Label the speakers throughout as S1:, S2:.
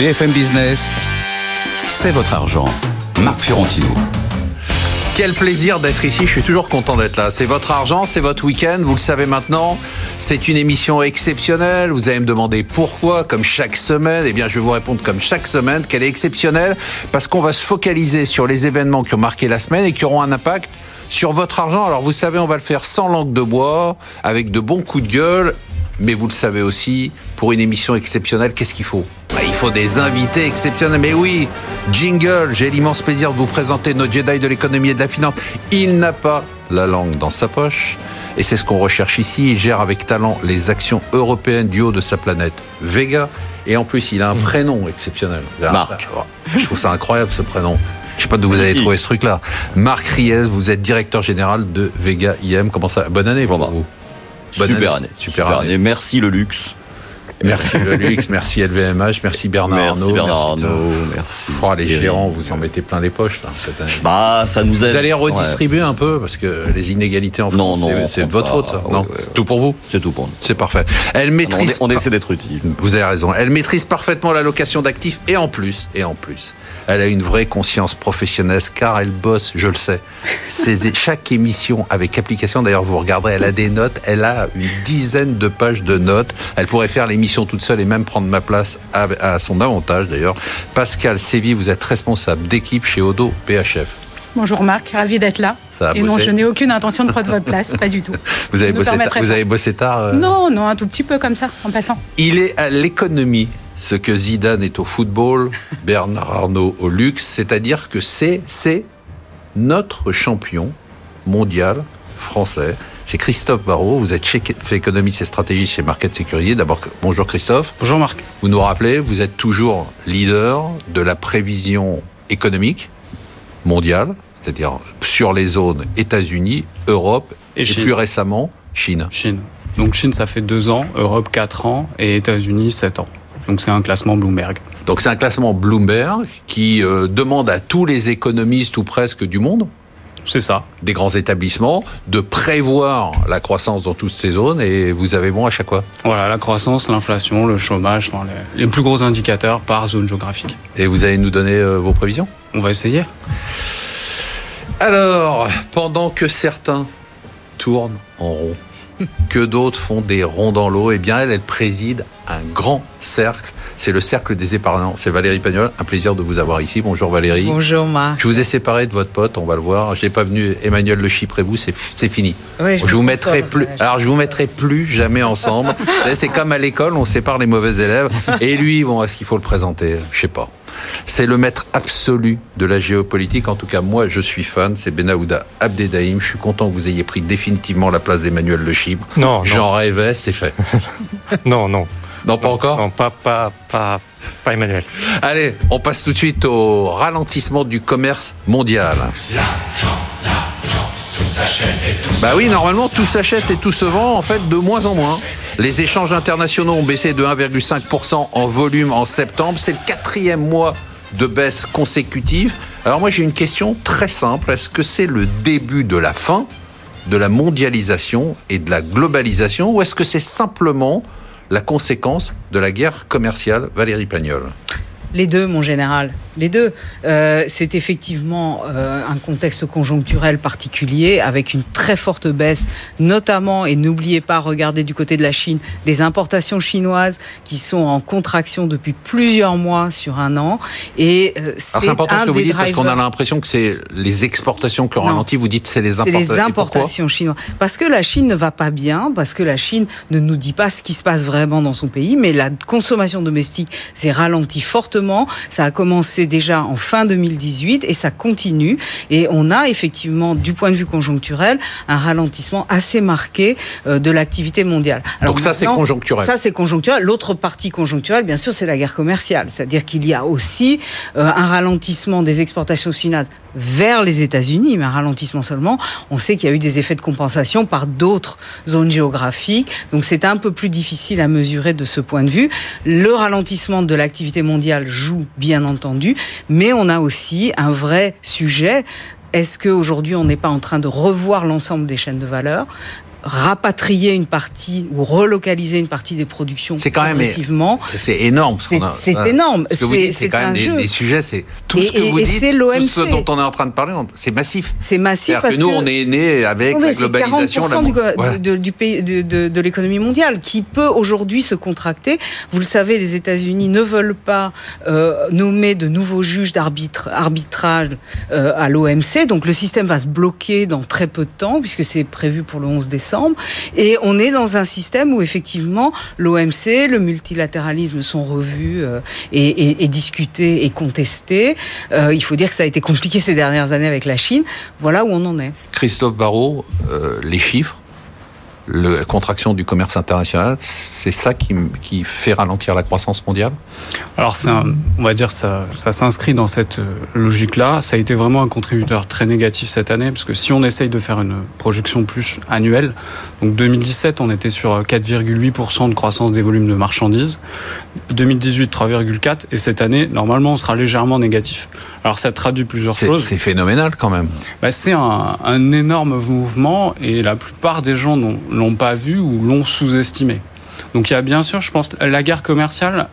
S1: BFM Business, c'est votre argent. Marc Fiorentino.
S2: Quel plaisir d'être ici, je suis toujours content d'être là. C'est votre argent, c'est votre week-end, vous le savez maintenant. C'est une émission exceptionnelle. Vous allez me demander pourquoi, comme chaque semaine. Eh bien, je vais vous répondre comme chaque semaine qu'elle est exceptionnelle parce qu'on va se focaliser sur les événements qui ont marqué la semaine et qui auront un impact sur votre argent. Alors, vous savez, on va le faire sans langue de bois, avec de bons coups de gueule. Mais vous le savez aussi, pour une émission exceptionnelle, qu'est-ce qu'il faut? Bah, Il faut des invités exceptionnels. Mais oui, Jingle, j'ai l'immense plaisir de vous présenter nos Jedi de l'économie et de la finance. Il n'a pas la langue dans sa poche. Et c'est ce qu'on recherche ici. Il gère avec talent les actions européennes du haut de sa planète, Vega. Et en plus, il a un mmh. prénom exceptionnel.
S1: Marc.
S2: Je trouve ça incroyable ce prénom. Je sais pas d'où vous avez trouvé ce truc-là. Marc Ries, vous êtes directeur général de Vega IM. Comment ça? Bonne année pour vous.
S1: Super année. Super, année. Merci le luxe.
S2: Merci le luxe, merci LVMH, merci Bernard
S1: merci
S2: Arnault.
S1: Bernard Arnault, merci.
S2: Oh, les gérants, vous en mettez plein les poches cette année.
S1: Bah, ça nous aide.
S2: Vous allez redistribuer un peu parce que les inégalités en France, c'est votre faute, ça. Non, c'est tout pour vous.
S1: C'est tout pour nous.
S2: C'est parfait. Elle maîtrise.
S1: On, essaie d'être utile.
S2: Vous avez raison. Elle maîtrise parfaitement l'allocation d'actifs et en plus, et en plus, elle a une vraie conscience professionnelle car elle bosse, je le sais. chaque émission avec application, d'ailleurs vous regarderez, elle a des notes, elle a une dizaine de pages de notes. Elle pourrait faire l'émission toute seule et même prendre ma place à, son avantage d'ailleurs. Pascal Sévy, vous êtes responsable d'équipe chez Odo PHF.
S3: Bonjour Marc, ravi d'être là. Et non, je n'ai aucune intention de prendre votre place, pas du tout.
S2: Vous avez, bossé tard, vous avez bossé tard euh
S3: Non, non, un tout petit peu comme ça, en passant.
S2: Il est à l'économie ce que Zidane est au football, Bernard Arnault au luxe, c'est-à-dire que c'est notre champion mondial français. C'est Christophe Barrault, vous êtes chef économiste et stratégiste chez Market Sécurité. D'abord, bonjour Christophe.
S4: Bonjour Marc.
S2: Vous nous rappelez, vous êtes toujours leader de la prévision économique mondiale, c'est-à-dire sur les zones États-Unis, Europe et, plus récemment Chine.
S4: Chine. Donc Chine, ça fait deux ans, Europe quatre ans et États-Unis sept ans. Donc c'est un classement Bloomberg.
S2: Donc c'est un classement Bloomberg qui euh, demande à tous les économistes ou presque du monde
S4: c'est ça.
S2: Des grands établissements, de prévoir la croissance dans toutes ces zones et vous avez bon à chaque fois.
S4: Voilà, la croissance, l'inflation, le chômage, les, plus gros indicateurs par zone géographique.
S2: Et vous allez nous donner euh, vos prévisions?
S4: On va essayer.
S2: Alors, pendant que certains tournent en rond, que d'autres font des ronds dans l'eau, eh bien elle, elle préside un grand cercle. C'est le cercle des épargnants. C'est Valérie Pagnol. Un plaisir de vous avoir ici. Bonjour Valérie.
S5: Bonjour Marc.
S2: Je vous ai séparé de votre pote, on va le voir. Je n'ai pas venu Emmanuel Le Chypre et vous, c'est fini.
S5: je, je vous mettrai
S2: plus. Alors je vous mettrai plus jamais ensemble. c'est comme à l'école, on sépare les mauvais élèves. Et lui, bon, est-ce qu'il faut le présenter? Je sais pas. C'est le maître absolu de la géopolitique. En tout cas, moi, je suis fan. C'est Benahouda Abdedaïm. Je suis content que vous ayez pris définitivement la place d'Emmanuel Le Chypre.
S4: Non,
S2: J'en rêvais, c'est fait.
S4: non, non.
S2: Non, pas encore
S4: Non, pas, pas, pas, pas Emmanuel.
S2: Allez, on passe tout de suite au ralentissement du commerce mondial. Bah oui, normalement, tout s'achète et tout se vend, en fait, de moins en moins. Les échanges internationaux ont baissé de 1,5% en volume en septembre. C'est le quatrième mois de baisse consécutive. Alors moi, j'ai une question très simple. Est-ce que c'est le début de la fin de la mondialisation et de la globalisation ou est-ce que c'est simplement la conséquence de la guerre commerciale Valérie Pagnol
S5: les deux, mon général. Les deux. Euh, c'est effectivement euh, un contexte conjoncturel particulier avec une très forte baisse, notamment, et n'oubliez pas, regardez du côté de la Chine, des importations chinoises qui sont en contraction depuis plusieurs mois sur un an. Et
S2: euh, c'est important ce que vous dites parce qu'on a l'impression que c'est les exportations qui ont ralenti. Vous dites c'est les importations.
S5: C'est les importations chinoises. Parce que la Chine ne va pas bien, parce que la Chine ne nous dit pas ce qui se passe vraiment dans son pays, mais la consommation domestique s'est ralentie fortement ça a commencé déjà en fin 2018 et ça continue. Et on a effectivement, du point de vue conjoncturel, un ralentissement assez marqué euh, de l'activité mondiale.
S2: Alors Donc ça, c'est conjoncturel.
S5: Ça, c'est conjoncturel. L'autre partie conjoncturelle, bien sûr, c'est la guerre commerciale. C'est-à-dire qu'il y a aussi euh, un ralentissement des exportations chinoises vers les États-Unis, mais un ralentissement seulement. On sait qu'il y a eu des effets de compensation par d'autres zones géographiques, donc c'est un peu plus difficile à mesurer de ce point de vue. Le ralentissement de l'activité mondiale joue, bien entendu, mais on a aussi un vrai sujet. Est-ce qu'aujourd'hui, on n'est pas en train de revoir l'ensemble des chaînes de valeur? Rapatrier une partie ou relocaliser une partie des productions c'est quand même
S2: c'est énorme
S5: c'est énorme.
S2: C'est quand même des, sujets c'est tout ce que vous dites tout ce dont on est en train de parler c'est massif.
S5: C'est massif parce
S2: que nous on est né avec la globalisation
S5: 40% du, du pays de, de l'économie mondiale qui peut aujourd'hui se contracter. Vous le savez les États-Unis ne veulent pas euh, nommer de nouveaux juges d'arbitrage euh, à l'OMC donc le système va se bloquer dans très peu de temps puisque c'est prévu pour le 11 décembre et on est dans un système où effectivement l'OMC, le multilatéralisme sont revus euh, et, discutés et contestés. Euh, il faut dire que ça a été compliqué ces dernières années avec la Chine. Voilà où on en est.
S2: Christophe Barrault, euh, les chiffres? La contraction du commerce international, c'est ça qui, fait ralentir la croissance mondiale?
S4: Alors, on va dire ça, ça s'inscrit dans cette euh, logique-là. Ça a été vraiment un contributeur très négatif cette année, parce que si on essaye de faire une projection plus annuelle, donc 2017, on était sur 4,8% de croissance des volumes de marchandises, 2018, 3,4%, et cette année, normalement, on sera légèrement négatif. Alors, ça traduit plusieurs choses.
S2: C'est phénoménal quand même.
S4: Bah, c'est un, un énorme mouvement, et la plupart des gens l'ont pas vu ou l'ont sous-estimé. Donc il y a bien sûr, je pense, la guerre commerciale,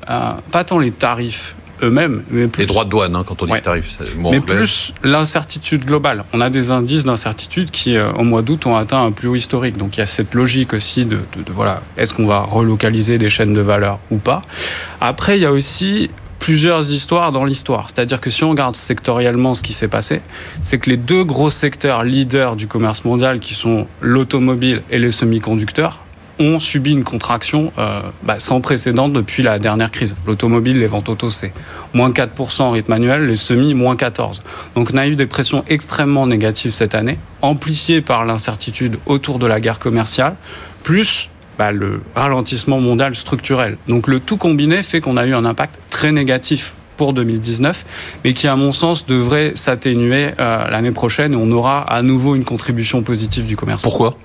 S4: pas tant les tarifs eux-mêmes, mais plus...
S2: Les droits de douane, hein, quand on dit tarifs.
S4: Mais plus l'incertitude globale. On a des indices d'incertitude qui, euh, au mois d'août, ont atteint un plus haut historique. Donc il y a cette logique aussi de, de voilà, est-ce qu'on va relocaliser des chaînes de valeur ou pas? Après, il y a aussi plusieurs histoires dans l'histoire. C'est-à-dire que si on regarde sectoriellement ce qui s'est passé, c'est que les deux gros secteurs leaders du commerce mondial, qui sont l'automobile et les semi-conducteurs, ont subi une contraction euh, bah, sans précédent depuis la dernière crise. L'automobile, les ventes auto, c'est moins 4% en rythme annuel, les semis, moins 14%. Donc on a eu des pressions extrêmement négatives cette année, amplifiées par l'incertitude autour de la guerre commerciale, plus bah, le ralentissement mondial structurel. Donc le tout combiné fait qu'on a eu un impact très négatif pour 2019, mais qui, à mon sens, devrait s'atténuer euh, l'année prochaine et on aura à nouveau une contribution positive du commerce.
S2: Pourquoi?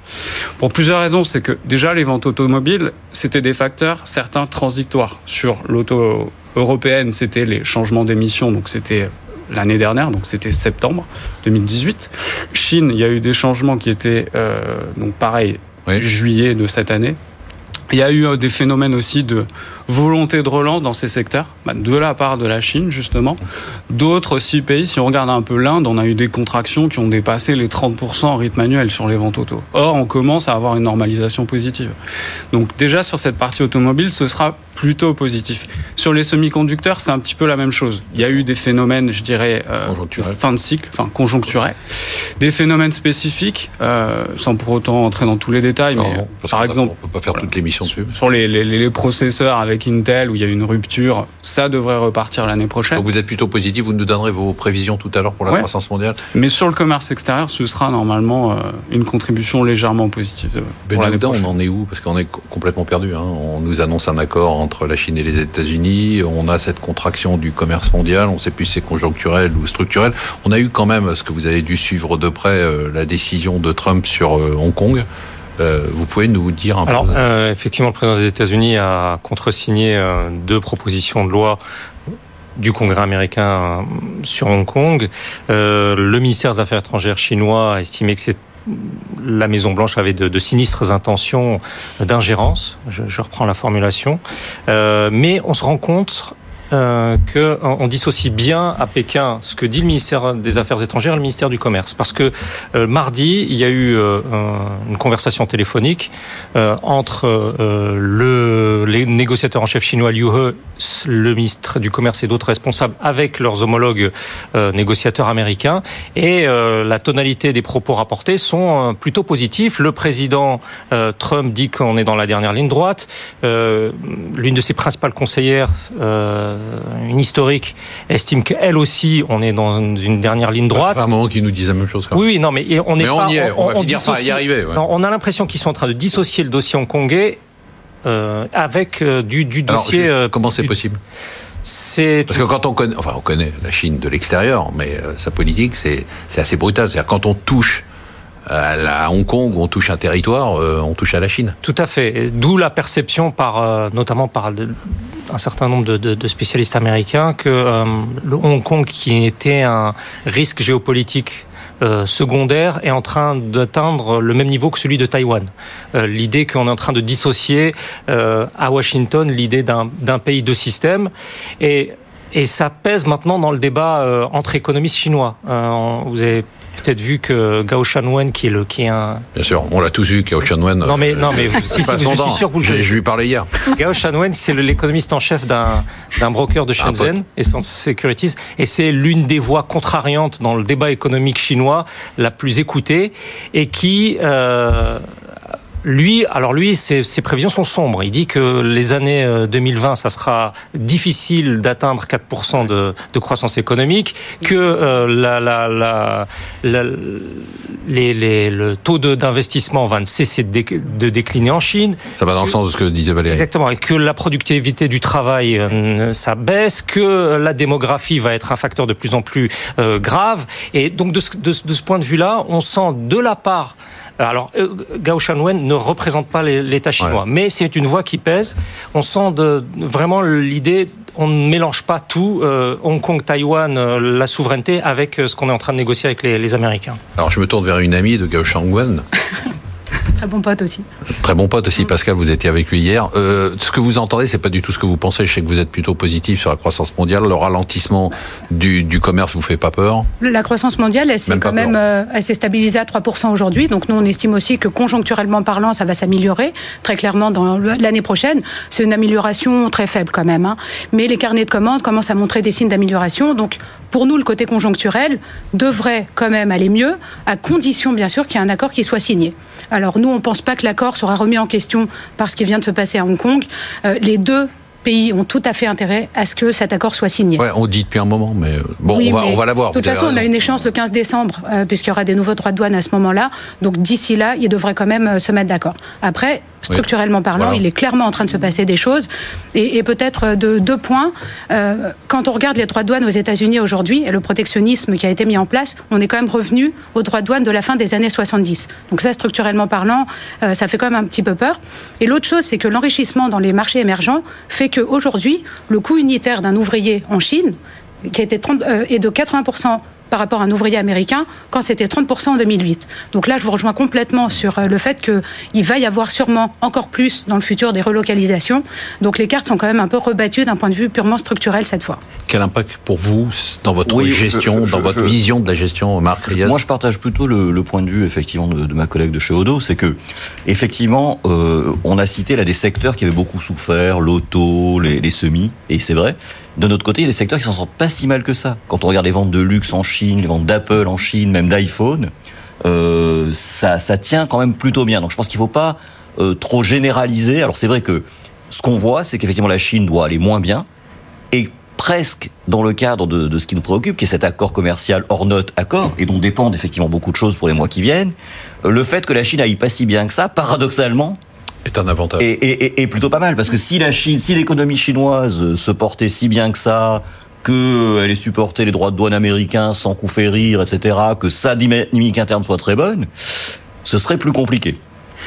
S4: Pour plusieurs raisons. C'est que déjà, les ventes automobiles, c'était des facteurs, certains transitoires. Sur l'auto européenne, c'était les changements d'émissions, donc c'était l'année dernière, donc c'était septembre 2018. Chine, il y a eu des changements qui étaient, euh, donc pareil, juillet de cette année. Il y a eu euh, des phénomènes aussi de volonté de relance dans ces secteurs, bah, de la part de la Chine justement. D'autres six pays, si on regarde un peu l'Inde, on a eu des contractions qui ont dépassé les 30% en rythme annuel sur les ventes auto. Or, on commence à avoir une normalisation positive. Donc déjà sur cette partie automobile, ce sera plutôt positif. Sur les semi-conducteurs, c'est un petit peu la même chose. Il y a eu des phénomènes, je dirais, euh, fin de cycle, enfin conjoncturels, des phénomènes spécifiques, euh, sans pour autant entrer dans tous les détails, mais par exemple,
S2: on peut pas faire toute l'émission dessus.
S4: Sur les, les, les processeurs avec avec Intel où il y a une rupture, ça devrait repartir l'année prochaine.
S2: Donc vous êtes plutôt positif, vous nous donnerez vos prévisions tout à l'heure pour la croissance mondiale.
S4: Mais sur le commerce extérieur, ce sera normalement euh, une contribution légèrement positive. Euh, l'année
S2: on en est où? Parce qu'on est complètement perdu. Hein. On nous annonce un accord entre la Chine et les États-Unis. On a cette contraction du commerce mondial. On ne sait plus si c'est conjoncturel ou structurel. On a eu quand même, ce que vous avez dû suivre de près, euh, la décision de Trump sur Hong Kong. Euh, vous pouvez nous dire un
S6: Alors, peu euh, Effectivement, le président des États-Unis a contresigné euh, deux propositions de loi du Congrès américain sur Hong Kong. le ministère des Affaires étrangères chinois a estimé que la Maison Blanche avait de, sinistres intentions d'ingérence, je, je, reprends la formulation, mais on se rend compte euh, qu'on dissocie bien à Pékin ce que dit le ministère des Affaires étrangères et le ministère du Commerce. Parce que euh, mardi, il y a eu euh, une conversation téléphonique euh, entre euh, le, les négociateurs en chef chinois Liu He, le ministre du Commerce et d'autres responsables avec leurs homologues négociateurs américains. Et la tonalité des propos rapportés sont plutôt positifs. Le président Trump dit qu'on est dans la dernière ligne droite. L'une de ses principales conseillères euh, une historique, estime qu'elle aussi, on est dans une dernière ligne droite.
S2: C'est un moment qu'ils nous disent la même chose.
S6: Oui, oui, non, mais on est
S2: on y est, on, va y arriver.
S6: on a l'impression qu'ils sont en train de dissocier le dossier hongkongais euh, avec euh, du, dossier.
S2: comment c'est possible? C'est parce que quand on connaît, enfin on connaît la Chine de l'extérieur, mais sa politique c'est assez brutal. C'est-à-dire quand on touche à, Hong Kong on touche un territoire, on touche à la Chine.
S6: Tout à fait. D'où la perception par, notamment par un certain nombre de, spécialistes américains que euh, Hong Kong, qui était un risque géopolitique secondaire est en train d'atteindre le même niveau que celui de Taïwan. l'idée qu'on est en train de dissocier à Washington l'idée d'un pays de système et et ça pèse maintenant dans le débat entre économistes chinois. vous avez peut-être vu que Gao Shanwen, qui est le qui est un.
S2: Bien sûr, on l'a tous vu, Gao Shanwen.
S6: Non mais non mais si, si, je suis sûr que vous
S2: le Je lui parlais hier.
S6: Gao Shanwen, c'est l'économiste en chef d'un d'un broker de Shenzhen et son securities, et c'est l'une des voix contrariantes dans le débat économique chinois la plus écoutée et qui euh, lui, alors lui, ses, prévisions sont sombres. Il dit que les années 2020, euh, ça sera difficile d'atteindre 4% de, de, croissance économique, que euh, la, la, la, les, les, le taux d'investissement va ne cesser de, de, décliner en Chine.
S2: Ça va dans le sens de ce que disait Valérie.
S6: Exactement, et que la productivité du travail, euh, ça baisse, que la démographie va être un facteur de plus en plus grave. Et donc de ce, de, de ce point de vue-là, on sent de la part alors, euh, Gao Shanwen ne représente pas l'État chinois, mais c'est une voix qui pèse. On sent de, vraiment l'idée on ne mélange pas tout, euh, Hong Kong, Taïwan, euh, la souveraineté, avec ce qu'on est en train de négocier avec les, les, Américains.
S2: Alors je me tourne vers une amie de Gao Shanwen.
S3: Très bon pote aussi.
S2: Très bon pote aussi, Pascal, vous étiez avec lui hier. Euh, ce que vous entendez, c'est pas du tout ce que vous pensez. Je sais que vous êtes plutôt positif sur la croissance mondiale. Le ralentissement du, du commerce vous fait pas peur
S3: La croissance mondiale, elle s'est quand même euh, elle s'est stabilisée à 3% aujourd'hui. Donc nous, on estime aussi que conjoncturellement parlant, ça va s'améliorer très clairement dans l'année prochaine. C'est une amélioration très faible quand même. Hein. Mais les carnets de commandes commencent à montrer des signes d'amélioration. Donc pour nous, le côté conjoncturel devrait quand même aller mieux, à condition bien sûr qu'il y ait un accord qui soit signé. Alors nous, on ne pense pas que l'accord sera remis en question par ce qui vient de se passer à Hong Kong. Euh, les deux pays ont tout à fait intérêt à ce que cet accord soit signé.
S2: Ouais, on dit depuis un moment, mais euh, bon, on, va, l'avoir.
S3: De toute façon, on a une échéance le 15 décembre, euh, puisqu'il y aura des nouveaux droits de douane à ce moment-là. Donc d'ici là, il devrait quand même se mettre d'accord. Après, structurellement parlant, il est clairement en train de se passer des choses. Et, peut-être de deux points. quand on regarde les droits de douane aux États-Unis aujourd'hui et le protectionnisme qui a été mis en place, on est quand même revenu aux droits de douane de la fin des années 70. Donc ça, structurellement parlant, ça fait quand même un petit peu peur. Et l'autre chose, c'est que l'enrichissement dans les marchés émergents fait qu'aujourd'hui, le coût unitaire d'un ouvrier en Chine, qui était 30, euh, est de 80% par rapport à un ouvrier américain quand c'était 30% en 2008. Donc là, je vous rejoins complètement sur euh, le fait qu'il va y avoir sûrement encore plus dans le futur des relocalisations. Donc les cartes sont quand même un peu rebattues d'un point de vue purement structurel cette fois.
S2: Quel impact pour vous dans votre gestion, dans votre vision de la gestion, Marc Riaz?
S7: Moi, je partage plutôt le, point de vue effectivement de, ma collègue de chez Odo, c'est que effectivement, euh, on a cité là des secteurs qui avaient beaucoup souffert, l'auto, les, les semis, et c'est vrai. De notre côté, il y a des secteurs qui s'en sortent pas si mal que ça. Quand on regarde les ventes de luxe en Chine, les ventes d'Apple en Chine, même d'iPhone, euh, ça, ça tient quand même plutôt bien. Donc je pense qu'il ne faut pas euh, trop généraliser. Alors c'est vrai que ce qu'on voit, c'est qu'effectivement la Chine doit aller moins bien. Et presque dans le cadre de, de, ce qui nous préoccupe, qui est cet accord commercial hors note accord, et dont dépendent effectivement beaucoup de choses pour les mois qui viennent, le fait que la Chine aille pas si bien que ça, paradoxalement,
S2: est un avantage.
S7: Et, plutôt pas mal, parce que si l'économie chinoise se portait si bien que ça, qu'elle ait supporté les droits de douane américains sans coup rire, etc., que sa dynamique interne soit très bonne, ce serait plus compliqué.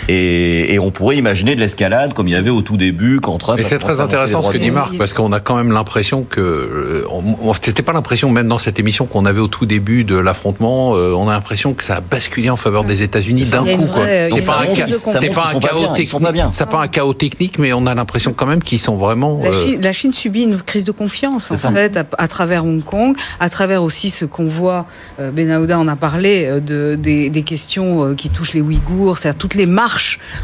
S7: Et, on pourrait imaginer de l'escalade comme il y avait au tout début quand Trump.
S2: Et c'est très intéressant ce que dit Marc parce qu'on a quand même l'impression que euh, c'était pas l'impression même dans cette émission qu'on avait au tout début de l'affrontement. Euh, on a l'impression que ça a basculé en faveur des États-Unis d'un coup. C'est pas, un, c'est pas un chaos technique. C'est pas un chaos technique, mais on a l'impression quand même qu'ils sont vraiment.
S5: Euh, la Chine, subit une crise de confiance en fait à, travers Hong Kong, à travers aussi ce qu'on voit. Ben Aouda en a parlé de, des, des questions qui touchent les Ouïghours, c'est-à-dire toutes les marques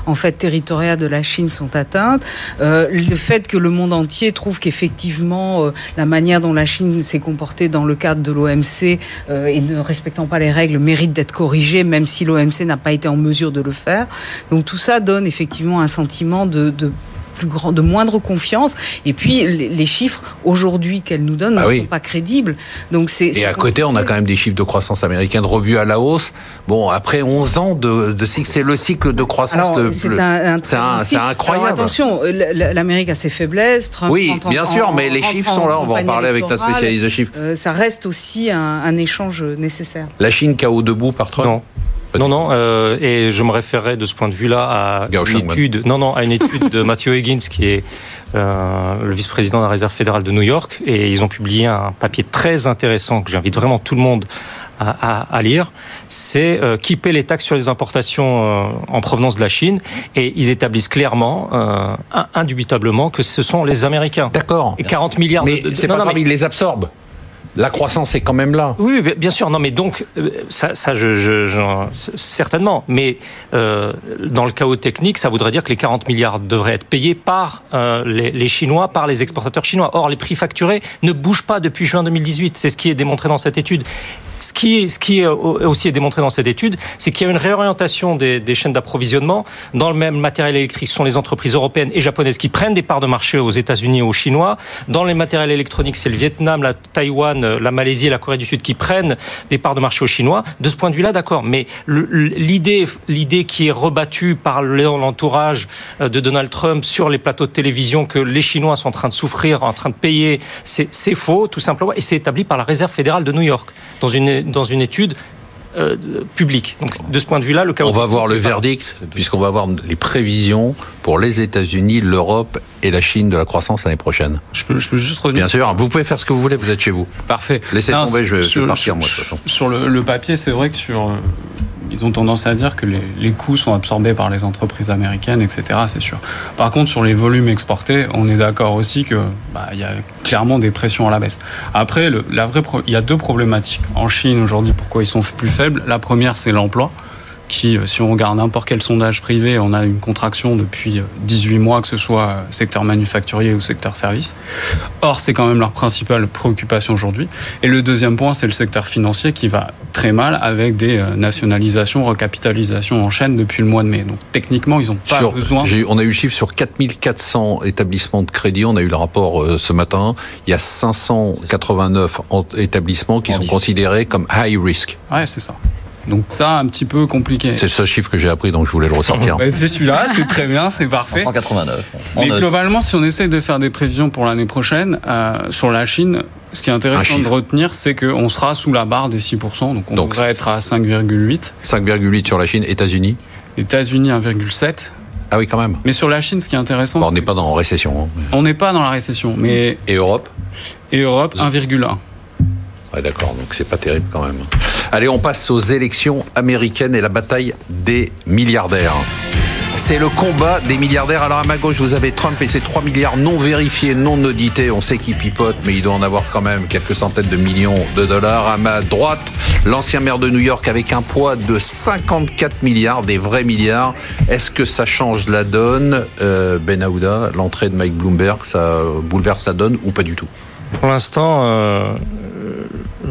S5: en fait territoriales de la Chine sont atteintes. Euh, le fait que le monde entier trouve qu'effectivement euh, la manière dont la Chine s'est comportée dans le cadre de l'OMC euh, et ne respectant pas les règles mérite d'être corrigée, même si l'OMC n'a pas été en mesure de le faire. Donc tout ça donne effectivement un sentiment de grand, de moindre confiance. Et puis les, chiffres aujourd'hui qu'elle nous donne ne ah sont pas crédibles. Donc c'est.
S2: Et à côté, on a quand même des chiffres de croissance américaine revus à la hausse. Bon, après 11 ans de, de c'est le cycle de croissance.
S5: C'est incroyable. attention, l'Amérique a ses faiblesses.
S2: oui, bien sûr, mais les chiffres sont là. On va en parler avec ta spécialiste de chiffres.
S5: Euh, ça reste aussi un, échange nécessaire.
S2: La Chine KO debout par Trump?
S6: Non. Non, non, euh, et je me référerais de ce point de vue-là à une étude, non, non, à une étude de Matthew Higgins, qui est euh, le vice-président de la Réserve fédérale de New York, et ils ont publié un papier très intéressant que j'invite vraiment tout le monde à, à, lire. C'est euh, qui paie les taxes sur les importations euh, en provenance de la Chine, et ils établissent clairement, euh, indubitablement, que ce sont les Américains.
S2: D'accord.
S6: Et 40 milliards.
S2: Mais c'est pas grave, ils les absorbent la croissance est quand même là.
S6: Oui, bien sûr. Non, mais donc euh, ça, je, certainement. Mais euh, dans le chaos technique, ça voudrait dire que les 40 milliards devraient être payés par euh, les, les, Chinois, par les exportateurs chinois. Or, les prix facturés ne bougent pas depuis juin 2018. C'est ce qui est démontré dans cette étude. Ce qui, est, aussi démontré dans cette étude, c'est qu'il y a une réorientation des, des chaînes d'approvisionnement dans le même matériel électrique. Ce sont les entreprises européennes et japonaises qui prennent des parts de marché aux États-Unis et aux Chinois. Dans les matériels électroniques, c'est le Vietnam, la Taïwan la Malaisie et la Corée du Sud qui prennent des parts de marché aux Chinois. De ce point de vue-là, d'accord. Mais l'idée, l'idée qui est rebattue par l'entourage euh, de Donald Trump sur les plateaux de télévision que les Chinois sont en train de souffrir, en train de payer, c'est faux, tout simplement. Et c'est établi par la Réserve fédérale de New York dans une, dans une étude euh, public. Donc, de ce point de vue-là, le
S2: On va voir le verdict, puisqu'on va voir les prévisions pour les États-Unis, l'Europe et la Chine de la croissance l'année prochaine.
S4: Je peux, je peux, juste revenir.
S2: Bien sûr, vous pouvez faire ce que vous voulez, vous êtes chez vous.
S4: Parfait.
S2: Laissez tomber, je vais, partir, moi, de
S4: toute façon. Sur le, le papier, c'est vrai que sur euh, ils ont tendance à dire que les, coûts sont absorbés par les entreprises américaines, etc. C'est sûr. Par contre, sur les volumes exportés, on est d'accord aussi que bah, il y a clairement des pressions à la baisse. Après, il y a deux problématiques en Chine aujourd'hui. Pourquoi ils sont plus faibles La première, c'est l'emploi qui, euh, si on regarde n'importe quel sondage privé, on a une contraction depuis 18 euh, mois, que ce soit euh, secteur manufacturier ou secteur service. Or, c'est quand même leur principale préoccupation aujourd'hui. Et le deuxième point, c'est le secteur financier qui va très mal avec des nationalisations, recapitalisations en chaîne depuis le mois de mai. Donc, techniquement, ils n'ont pas
S2: sur,
S4: besoin.
S2: On a eu le chiffre sur 4400 établissements de crédit. On a eu le rapport euh, ce matin. Il y a 589 établissements qui sont considérés comme high risk.
S4: Ouais, c'est ça. Donc ça, un petit peu compliqué.
S2: C'est ce chiffre que j'ai appris, donc je voulais le ressortir.
S4: C'est celui-là, c'est très bien, c'est parfait.
S7: 189.
S4: Mais globalement, si on essaye de faire des prévisions pour l'année prochaine, euh, sur la Chine, ce qui est intéressant de retenir, c'est qu'on sera sous la barre des 6%, donc on donc, devrait être à 5,8.
S2: 5,8 sur la Chine, États-Unis
S4: États-Unis 1,7.
S2: Ah oui, quand même.
S4: Mais sur la Chine, ce qui est intéressant...
S2: Bon, on n'est pas dans la récession. Hein.
S4: On n'est pas dans la récession, mais...
S2: Et Europe?
S4: Et Europe, 1,1.
S2: Ouais, d'accord, donc c'est pas terrible quand même. Allez, on passe aux élections américaines et la bataille des milliardaires. C'est le combat des milliardaires. Alors à ma gauche, vous avez Trump et ses 3 milliards non vérifiés, non audités. On sait qu'il pipote, mais il doit en avoir quand même quelques centaines de millions de dollars. À ma droite, l'ancien maire de New York avec un poids de 54 milliards, des vrais milliards. Est-ce que ça change la donne? Euh, Ben Aouda, l'entrée de Mike Bloomberg, ça bouleverse la donne ou pas du tout?
S6: Pour l'instant, euh,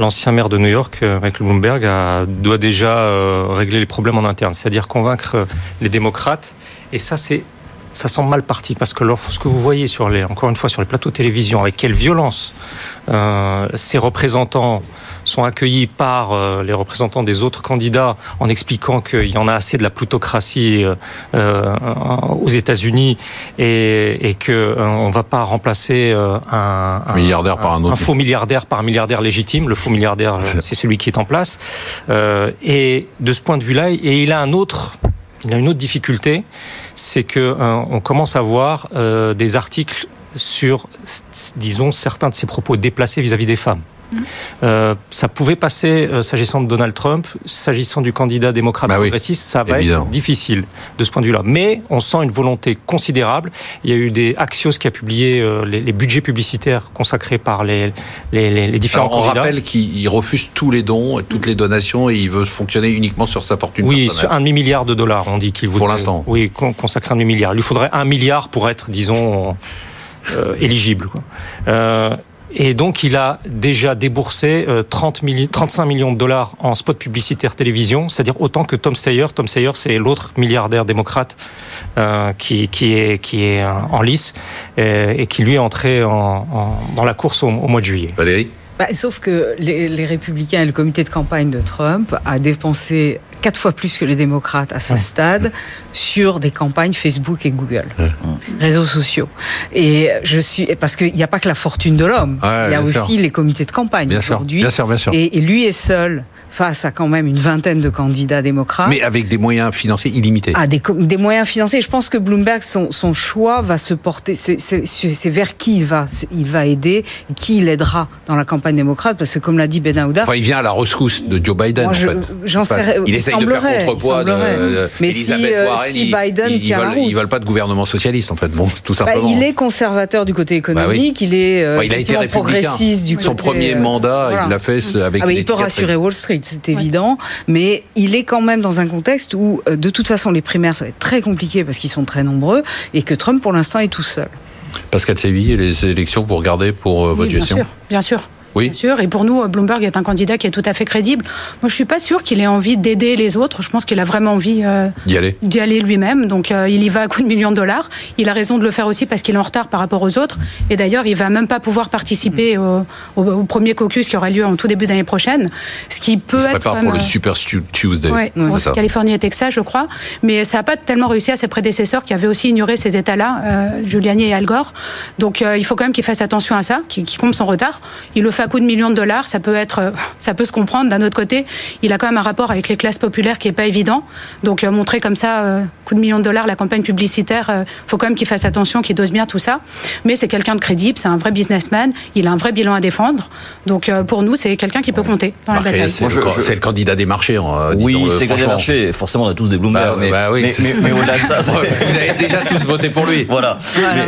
S6: l'ancien maire de New York, euh, Michael Bloomberg, doit déjà euh, régler les problèmes en interne, c'est-à-dire convaincre euh, les démocrates. Et ça, c'est ça semble mal parti parce que lorsque vous voyez sur les, encore une fois sur les plateaux de télévision avec quelle violence euh, ces représentants sont accueillis par euh, les représentants des autres candidats en expliquant qu'il y en a assez de la plutocratie euh, euh aux États-Unis et, et que euh, on va pas remplacer un,
S2: un, milliardaire par un autre,
S6: un faux milliardaire par un milliardaire légitime. Le faux milliardaire, c'est celui qui est en place. et de ce point de vue-là, et il a un autre il a une autre difficulté, c'est que euh, on commence à voir euh, des articles sur, disons, certains de ses propos déplacés vis-à-vis -vis des femmes. Euh, ça pouvait passer euh, s'agissant de Donald Trump, s'agissant du candidat démocrate
S2: bah
S6: progressiste,
S2: oui,
S6: ça va
S2: évidemment.
S6: être difficile de ce point de vue-là. Mais on sent une volonté considérable. Il y a eu des Axios qui a publié euh, les, les, budgets publicitaires consacrés par les, les, les différents
S2: Alors, on
S6: candidats.
S2: On rappelle qu'il refuse tous les dons et toutes les donations et il veut fonctionner uniquement sur sa fortune
S6: Oui,
S2: personnelle.
S6: sur un demi-milliard de dollars, on dit qu'il voudrait.
S2: Pour l'instant.
S6: Oui, consacrer un demi-milliard. Il lui faudrait un milliard pour être, disons, éligible. Quoi. Euh, et donc, il a déjà déboursé 30 milli 35 millions de dollars en spot publicitaire télévision, c'est-à-dire autant que Tom Steyer. Tom Steyer, c'est l'autre milliardaire démocrate euh, qui, qui, est, qui est en lice et, et qui, lui, est entré en, en, dans la course au, au mois de juillet.
S2: Valérie?
S5: Bah, Sauf que les, les républicains et le comité de campagne de Trump a dépensé quatre fois plus que les démocrates à ce stade sur des campagnes Facebook et Google, réseaux sociaux. Et je suis parce qu'il n'y a pas que la fortune de l'homme, il y a aussi les comités de campagne aujourd'hui. Et, et lui est seul face à quand même une vingtaine de candidats démocrates.
S2: Mais avec des moyens financiers illimités.
S5: Ah, des, des moyens financiers. Je pense que Bloomberg, son, son choix va se porter. C'est vers qui il va, il va aider, qui il aidera dans la campagne démocrate, parce que comme l'a dit Ben Aouda.
S2: Enfin, il vient à la rescousse de Joe Biden. Moi,
S5: j'en sais.
S2: Il essaye de faire contrepoids de,
S5: Mais si, euh, Warren, si Biden
S2: ils,
S5: tient
S2: veulent, ils veulent pas de gouvernement socialiste, en fait. Bon, tout bah, simplement.
S5: Bah, il est conservateur du côté bah économique. Il est euh, il a été progressiste du
S2: Son premier euh, mandat, il l'a fait avec.
S5: Ah, il peut rassurer Wall Street, c'est évident mais il est quand même dans un contexte où, euh, de toute façon, les primaires, ça va être très compliqué parce qu'ils sont très nombreux et que Trump, pour l'instant, est tout seul.
S2: Pascal Séville, les élections, vous regardez pour euh, votre gestion
S3: Bien sûr, bien sûr. Oui. Bien sûr. Et pour nous, Bloomberg est un candidat qui est tout à fait crédible. Moi, je suis pas sûr qu'il ait envie d'aider les autres. Je pense qu'il a vraiment envie euh,
S2: d'y aller,
S3: d'y aller lui-même. Donc, euh, il y va à coup de millions de dollars. Il a raison de le faire aussi parce qu'il est en retard par rapport aux autres. Et d'ailleurs, il va même pas pouvoir participer au, premier caucus qui aura lieu en tout début d'année prochaine. Ce qui peut il se être
S2: prépare pour le Super Tuesday.
S3: Ouais, Californie et Texas, je crois. Mais ça n'a pas tellement réussi à ses prédécesseurs qui avaient aussi ignoré ces États-là, euh, Giuliani et Al Gore. Donc, il faut quand même qu'il fasse attention à ça, qu'il qu compte son retard. Il le fait à coup de millions de dollars, ça peut être, euh, ça peut se comprendre. D'un autre côté, il a quand même un rapport avec les classes populaires qui est pas évident. Donc euh, montrer comme ça, euh, coup de millions de dollars, la campagne publicitaire, il faut quand même qu'il fasse attention, qu'il dose bien tout ça. Mais c'est quelqu'un de crédible, c'est un vrai businessman, il a un vrai bilan à défendre. Donc pour nous, c'est quelqu'un qui peut compter dans la bataille.
S2: C'est le, candidat des marchés.
S7: oui, c'est le candidat des marchés. Forcément, on a tous des Bloomberg.
S2: Bah, mais,
S7: bah mais, au-delà de ça,
S2: vous avez déjà tous voté pour lui.
S7: Voilà.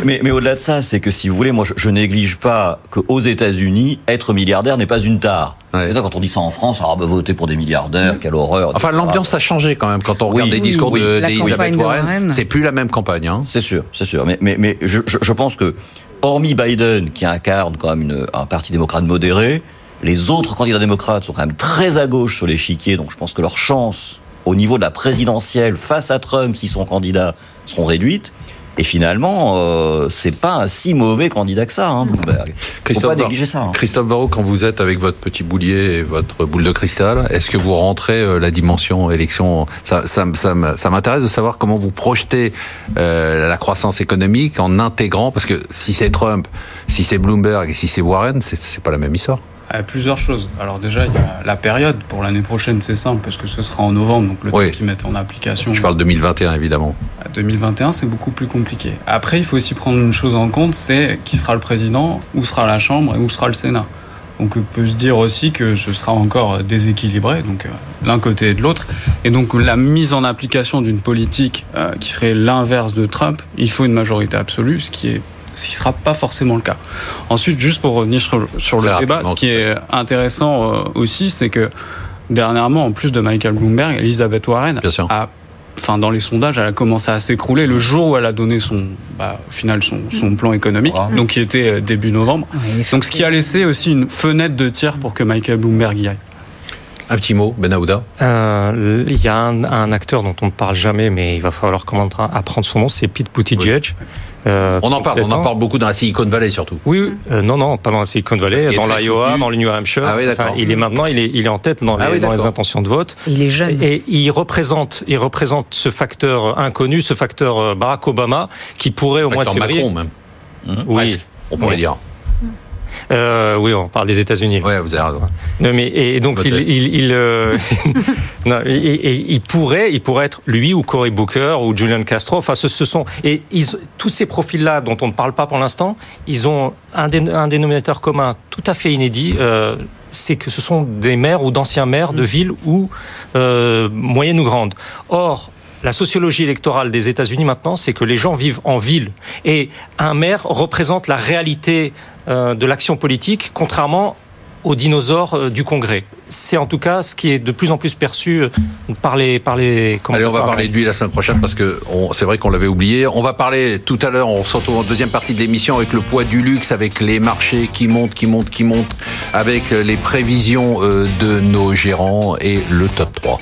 S7: Mais, au-delà de ça, c'est que si vous voulez, moi, je, je néglige pas qu'aux États-Unis, être milliardaire n'est pas une tare. Quand on dit ça en France, ah, bah, voter pour des milliardaires, quelle horreur.
S2: Enfin, l'ambiance a changé quand même quand on regarde les discours d'Elisabeth Warren. C'est plus la même campagne. Hein.
S7: C'est sûr, c'est sûr. Mais, mais, mais je, je, pense que, hormis Biden, qui incarne quand même une, un parti démocrate modéré, les autres candidats démocrates sont quand même très à gauche sur l'échiquier, donc je pense que leurs chances au niveau de la présidentielle face à Trump, s'ils sont candidats, seront réduites. Et finalement, euh, c'est pas un si mauvais candidat que ça, hein, Bloomberg. Christophe Faut pas négliger ça. Hein.
S2: Christophe Barrault, quand vous êtes avec votre petit boulier et votre boule de cristal, est-ce que vous rentrez euh, la dimension élection Ça, ça, ça, ça m'intéresse de savoir comment vous projetez euh, la croissance économique en intégrant, parce que si c'est Trump, si c'est Bloomberg et si c'est Warren, c'est pas la même histoire.
S4: Plusieurs choses. Alors déjà, il y a la période. Pour l'année prochaine, c'est simple, parce que ce sera en novembre, donc le temps qu'ils mettent en application.
S2: Je parle 2021, évidemment.
S4: 2021, c'est beaucoup plus compliqué. Après, il faut aussi prendre une chose en compte, c'est qui sera le président, où sera la Chambre et où sera le Sénat. Donc on peut se dire aussi que ce sera encore déséquilibré, donc euh, l'un côté et de l'autre. Et donc la mise en application d'une politique euh, qui serait l'inverse de Trump, il faut une majorité absolue, ce qui est ce qui ne sera pas forcément le cas. Ensuite, juste pour revenir sur, le débat, ce qui est intéressant euh, aussi, c'est que dernièrement, en plus de Michael Bloomberg, Elizabeth Warren a Enfin, dans les sondages, elle a commencé à s'écrouler le jour où elle a donné son, bah, au final, son, plan économique, donc qui était euh, début novembre. donc, ce qui a laissé aussi une fenêtre de tir pour que Michael Bloomberg y aille.
S2: Un petit mot, Ben Aouda
S6: euh, Il y a un, acteur dont on ne parle jamais, mais il va falloir apprendre son nom, c'est Pete Buttigieg.
S2: Euh, on en parle, on en parle beaucoup dans la Silicon Valley surtout.
S6: Oui, euh, non, non, pas dans la Silicon Valley, dans l'Iowa, dans le New Hampshire. Ah il est maintenant, il est, il est en tête dans, ah les, dans les, intentions de vote.
S5: Il est jeune.
S6: Et il représente, il représente ce facteur inconnu, ce facteur euh, Barack Obama, qui pourrait au mois de février.
S2: Macron même. Oui, on pourrait dire.
S6: Euh, oui, on parle des États-Unis.
S2: Oui, vous avez raison.
S6: Non, mais et donc il, il, il, euh, non, et, il pourrait, il pourrait être lui ou Cory Booker ou Julian Castro. Enfin, ce, ce sont et ils, tous ces profils-là dont on ne parle pas pour l'instant, ils ont un, un, dénominateur commun tout à fait inédit. Euh, c'est que ce sont des maires ou d'anciens maires de mm. villes ou moyennes ou grandes. Or, la sociologie électorale des États-Unis maintenant, c'est que les gens vivent en ville. Et un maire représente la réalité euh, de l'action politique, contrairement aux dinosaures euh, du Congrès. C'est en tout cas ce qui est de plus en plus perçu euh, par les... Par les
S2: Allez, on va parler de lui la semaine prochaine parce que c'est vrai qu'on l'avait oublié. On va parler tout à l'heure, on se retrouve en deuxième partie de l'émission avec le poids du luxe, avec les marchés qui montent, qui montent, qui montent, avec les prévisions de nos gérants et le top 3.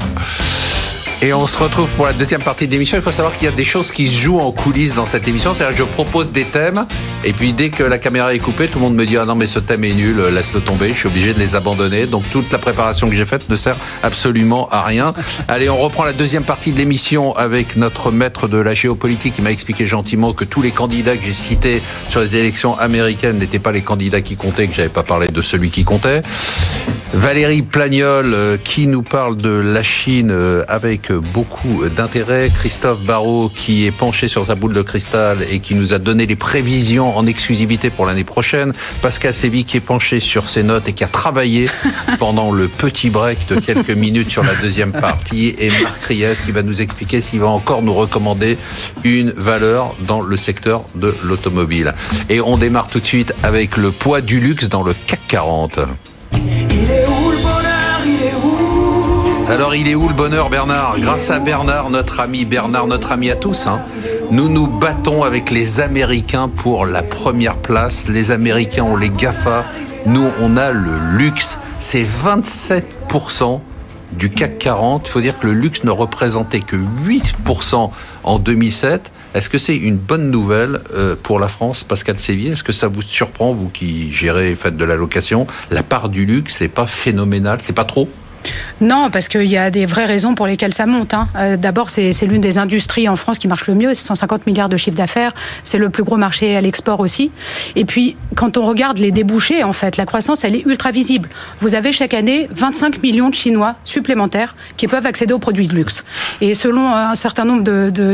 S2: Et on se retrouve pour la deuxième partie de l'émission. Il faut savoir qu'il y a des choses qui se jouent en coulisses dans cette émission. C'est-à-dire je propose des thèmes et puis dès que la caméra est coupée, tout le monde me dit ah non mais ce thème est nul, laisse-le tomber. Je suis obligé de les abandonner. Donc toute la préparation que j'ai faite ne sert absolument à rien. Allez, on reprend la deuxième partie de l'émission avec notre maître de la géopolitique qui m'a expliqué gentiment que tous les candidats que j'ai cités sur les élections américaines n'étaient pas les candidats qui comptaient, que j'avais pas parlé de celui qui comptait. Valérie Plagnol euh, qui nous parle de la Chine euh, avec beaucoup d'intérêt. Christophe Barrault qui est penché sur sa boule de cristal et qui nous a donné les prévisions en exclusivité pour l'année prochaine. Pascal Sévy qui est penché sur ses notes et qui a travaillé pendant le petit break de quelques minutes sur la deuxième partie. Et Marc Ries qui va nous expliquer s'il va encore nous recommander une valeur dans le secteur de l'automobile. Et on démarre tout de suite avec le poids du luxe dans le CAC 40. Alors il est où le bonheur Bernard? Grâce à Bernard, notre ami Bernard, notre ami à tous, hein, nous nous battons avec les Américains pour la première place. Les Américains ont les GAFA, nous on a le luxe. C'est 27% du CAC 40. Il faut dire que le luxe ne représentait que 8% en 2007. Est-ce que c'est une bonne nouvelle euh, pour la France, Pascal Sévier? Est-ce que ça vous surprend, vous qui gérez faites de la location? La part du luxe, c'est pas phénoménal, c'est pas trop?
S3: Non, parce qu'il y a des vraies raisons pour lesquelles ça monte. Hein. Euh, D'abord, c'est l'une des industries en France qui marche le mieux, c'est 150 milliards de chiffre d'affaires, c'est le plus gros marché à l'export aussi. Et puis, quand on regarde les débouchés, en fait, la croissance, elle est ultra visible. Vous avez chaque année 25 millions de Chinois supplémentaires qui peuvent accéder aux produits de luxe. Et selon un certain nombre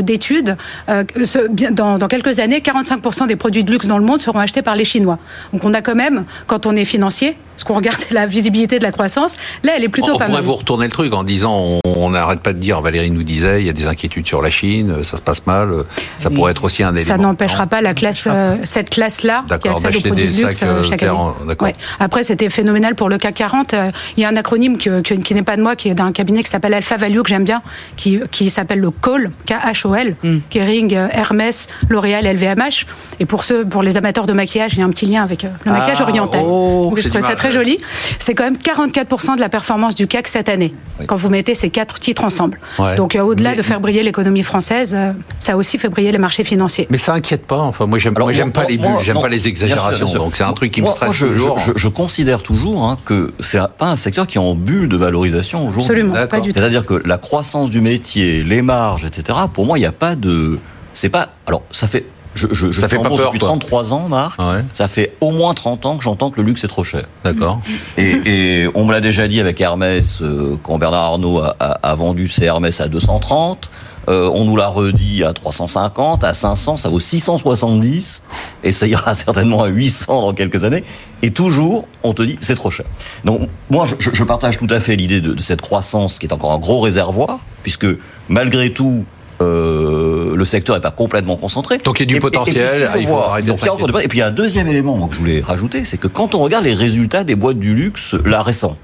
S3: d'études, de, dans, dans quelques années, 45% des produits de luxe dans le monde seront achetés par les Chinois. Donc on a quand même, quand on est financier, ce qu'on regarde, c'est la visibilité de la croissance. Là, elle est plutôt
S2: on
S3: pas
S2: pourrait vous retourner le truc en disant, on n'arrête pas de dire, Valérie nous disait, il y a des inquiétudes sur la Chine, ça se passe mal. Ça pourrait être aussi un élément.
S3: Ça n'empêchera pas la classe, euh, cette classe-là qui accède aux produits de luxe euh, chaque année. Ouais. Après, c'était phénoménal pour le CAC 40. Euh, il y a un acronyme que, qui n'est pas de moi, qui est d'un cabinet qui s'appelle Alpha Value que j'aime bien, qui, qui s'appelle le COL, K-H-O-L, mm. Kering, Hermès, L'Oréal, LVMH. Et pour ceux, pour les amateurs de maquillage, il y a un petit lien avec le maquillage ah, oriental. Oh, je trouve ça très joli. C'est quand même 44% de la performance du CAC cette année, quand vous mettez ces quatre titres ensemble. Donc euh, au-delà de faire briller l'économie française, euh, ça a aussi fait briller les marchés financiers.
S2: Mais ça inquiète pas. Enfin, moi, j'aime pas les bulles, j'aime pas les exagérations. Donc c'est un truc qui me stresse
S7: je,
S2: toujours.
S7: Je, considère toujours hein, que c'est pas un secteur qui est en bulle de valorisation aujourd'hui.
S3: Absolument, pas du tout.
S7: C'est-à-dire que la croissance du métier, les marges, etc. Pour moi, il n'y a pas de. C'est pas. Alors, ça fait je, je, ça fait pas peur, depuis 33 ans, Marc. Ça fait au moins 30 ans que j'entends que le luxe est trop cher.
S2: D'accord.
S7: Et, on me l'a déjà dit avec Hermès, euh, quand Bernard Arnault a, vendu ses Hermès à 230. Euh, on nous l'a redit à 350, à 500, ça vaut 670, et ça ira certainement à 800 dans quelques années. Et toujours, on te dit, c'est trop cher. Donc, moi, je, partage tout à fait l'idée de, de, cette croissance qui est encore un gros réservoir, puisque malgré tout, euh, le secteur n'est pas complètement concentré.
S2: Donc il y a du potentiel.
S7: il faut et puis il y a un deuxième élément que je voulais rajouter, c'est que quand on regarde les résultats des boîtes du luxe, là récents,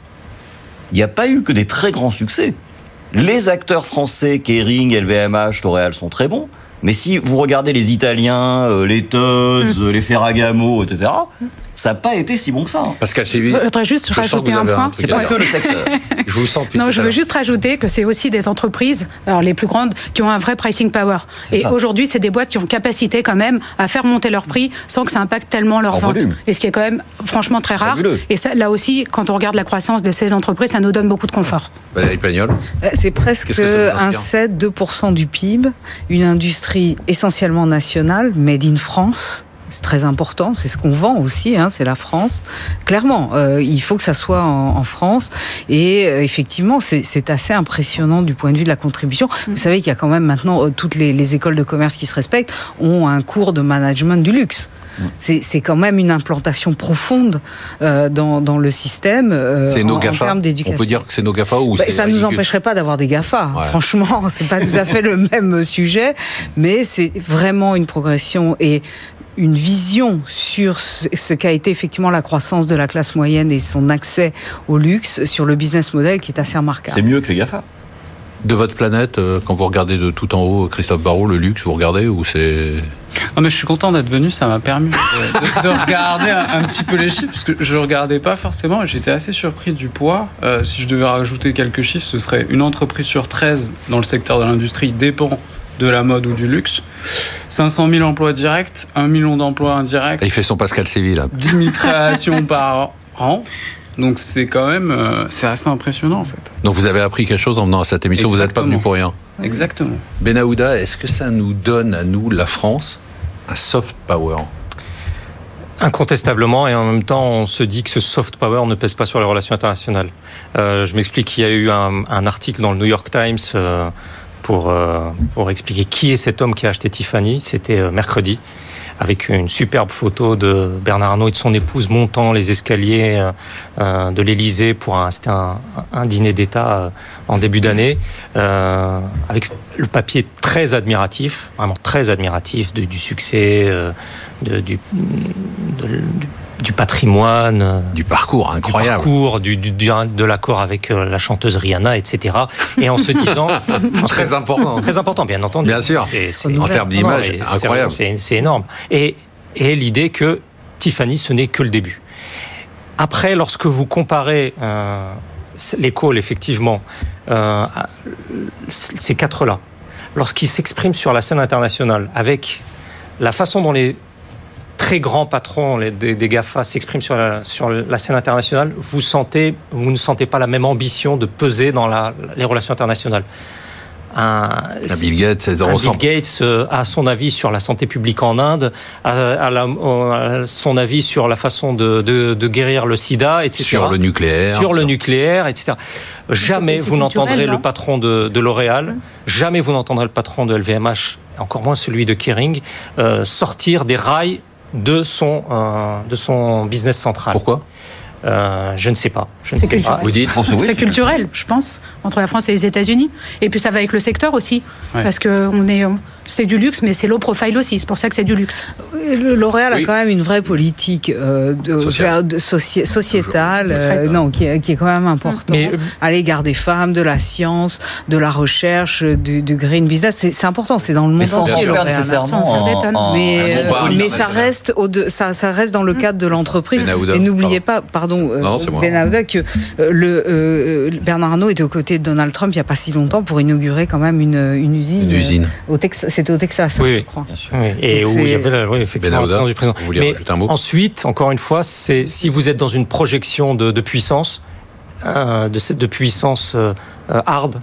S7: il n'y a pas eu que des très grands succès. Les acteurs français, Kering, LVMH, L'Oréal sont très bons. Mais si vous regardez les Italiens, euh, les Tod's, mm. les Ferragamo, etc., ça n'a pas été si bon que ça. Hein.
S2: Pascal
S3: Je voudrais juste rajouter un point.
S7: C'est pas que le secteur.
S2: je vous sens.
S3: Non, je veux juste rajouter que c'est aussi des entreprises, alors les plus grandes, qui ont un vrai pricing power. Et aujourd'hui, c'est des boîtes qui ont capacité quand même à faire monter leur prix sans que ça impacte tellement leur vente. Et ce qui est quand même franchement très rare. Et ça, là aussi, quand on regarde la croissance de ces entreprises, ça nous donne beaucoup de confort.
S2: Valérie Pagnol
S5: euh, C'est presque un 7-2% du PIB, une industrie essentiellement nationale, made in France c'est très important, c'est ce qu'on vend aussi, hein, c'est la France. Clairement, euh, il faut que ça soit en, France. Et euh, effectivement, c'est assez impressionnant du point de vue de la contribution. Vous savez qu'il y a quand même maintenant euh, toutes les, écoles de commerce qui se respectent ont un cours de management du luxe. C'est quand même une implantation profonde dans, le système euh, en, en, termes d'éducation.
S2: On peut dire que c'est nos GAFA ou
S5: bah, Ça ne nous empêcherait pas d'avoir des GAFA. Franchement, c'est pas tout à fait le même sujet, mais c'est vraiment une progression. Et une vision sur ce qu'a été effectivement la croissance de la classe moyenne et son accès au luxe sur le business model qui est assez remarquable.
S7: C'est mieux que les GAFA
S2: De votre planète, euh, quand vous regardez de tout en haut, Christophe Barrault, le luxe, vous regardez ou c'est
S4: non, mais je suis content d'être venu, ça m'a permis de, regarder un, petit peu les chiffres, parce que je ne regardais pas forcément, j'étais assez surpris du poids. Euh, si je devais rajouter quelques chiffres, ce serait une entreprise sur 13 dans le secteur de l'industrie dépend de la mode ou du luxe. 500 000 emplois directs, 1 million d'emplois indirects.
S2: il fait son Pascal Séville, là.
S4: 10 000 créations par an. Donc c'est quand même euh, c'est assez impressionnant en fait.
S2: Donc vous avez appris quelque chose en venant à cette émission, vous n'êtes pas venu pour rien.
S4: Exactement.
S2: Benahouda, est-ce que ça nous donne à nous, la France, un soft power?
S6: Incontestablement, et en même temps, on se dit que ce soft power ne pèse pas sur les relations internationales. Euh, je m'explique, il y a eu un, article dans le New York Times euh, pour, euh, pour expliquer qui est cet homme qui a acheté Tiffany. C'était mercredi avec une superbe photo de Bernard Arnault et de son épouse montant les escaliers euh, euh, de l'Élysée pour un, un, dîner d'État euh, en début d'année, avec le papier très admiratif, vraiment très admiratif du, succès, du patrimoine,
S2: du parcours incroyable,
S6: du parcours, du, de l'accord avec la chanteuse Rihanna, etc. Et en se disant
S2: très important,
S6: très important, bien entendu.
S2: Bien sûr. C'est, en termes d'image, incroyable.
S6: C'est, énorme. Et, et l'idée que Tiffany, ce n'est que le début. Après, lorsque vous comparez euh, les calls, effectivement, euh, ces quatre-là, lorsqu'ils s'expriment sur la scène internationale, avec la façon dont les très grands patrons des, des GAFA s'expriment sur la, sur la scène internationale, vous, sentez, vous ne sentez pas la même ambition de peser dans la, les relations internationales.
S2: Un, Bill Gates,
S6: Bill Gates euh, a son avis sur la santé publique en Inde, a, son avis sur la façon de, de, guérir le sida, etc.
S2: Sur le nucléaire.
S6: Sur le nucléaire, etc. Jamais vous n'entendrez le patron de, de L'Oréal, jamais vous n'entendrez le patron de LVMH, encore moins celui de Kering, euh, sortir des rails de son, euh, de son business central.
S2: Pourquoi
S6: euh, je ne sais pas. Je ne sais
S3: pas. Vous dites C'est culturel, je pense, entre la France et les États-Unis. Et puis ça va avec le secteur aussi, parce que on est, c'est du luxe, mais c'est low profile aussi. C'est pour ça que c'est du luxe.
S5: L'Oréal a quand même une vraie politique euh, de, sociétale, euh, non, qui est, qui est, quand même importante mais, euh, à l'égard des femmes, de la science, de la recherche, du, du green business. C'est important, c'est dans le monde entier. Mais, mais ça reste au de, ça, ça, reste dans le cadre de l'entreprise. Et n'oubliez pas, pardon, Ben que le Bernard Arnault était aux côtés de Donald Trump il n'y a pas si longtemps pour inaugurer quand même une, une usine,
S2: une usine.
S5: au Texas c'était au Texas,
S6: oui,
S5: je crois.
S6: Et où il y avait oui, effectivement du président. Mais ensuite, encore une fois, c'est si vous êtes dans une projection de, de puissance, euh, de, de, puissance euh, hard,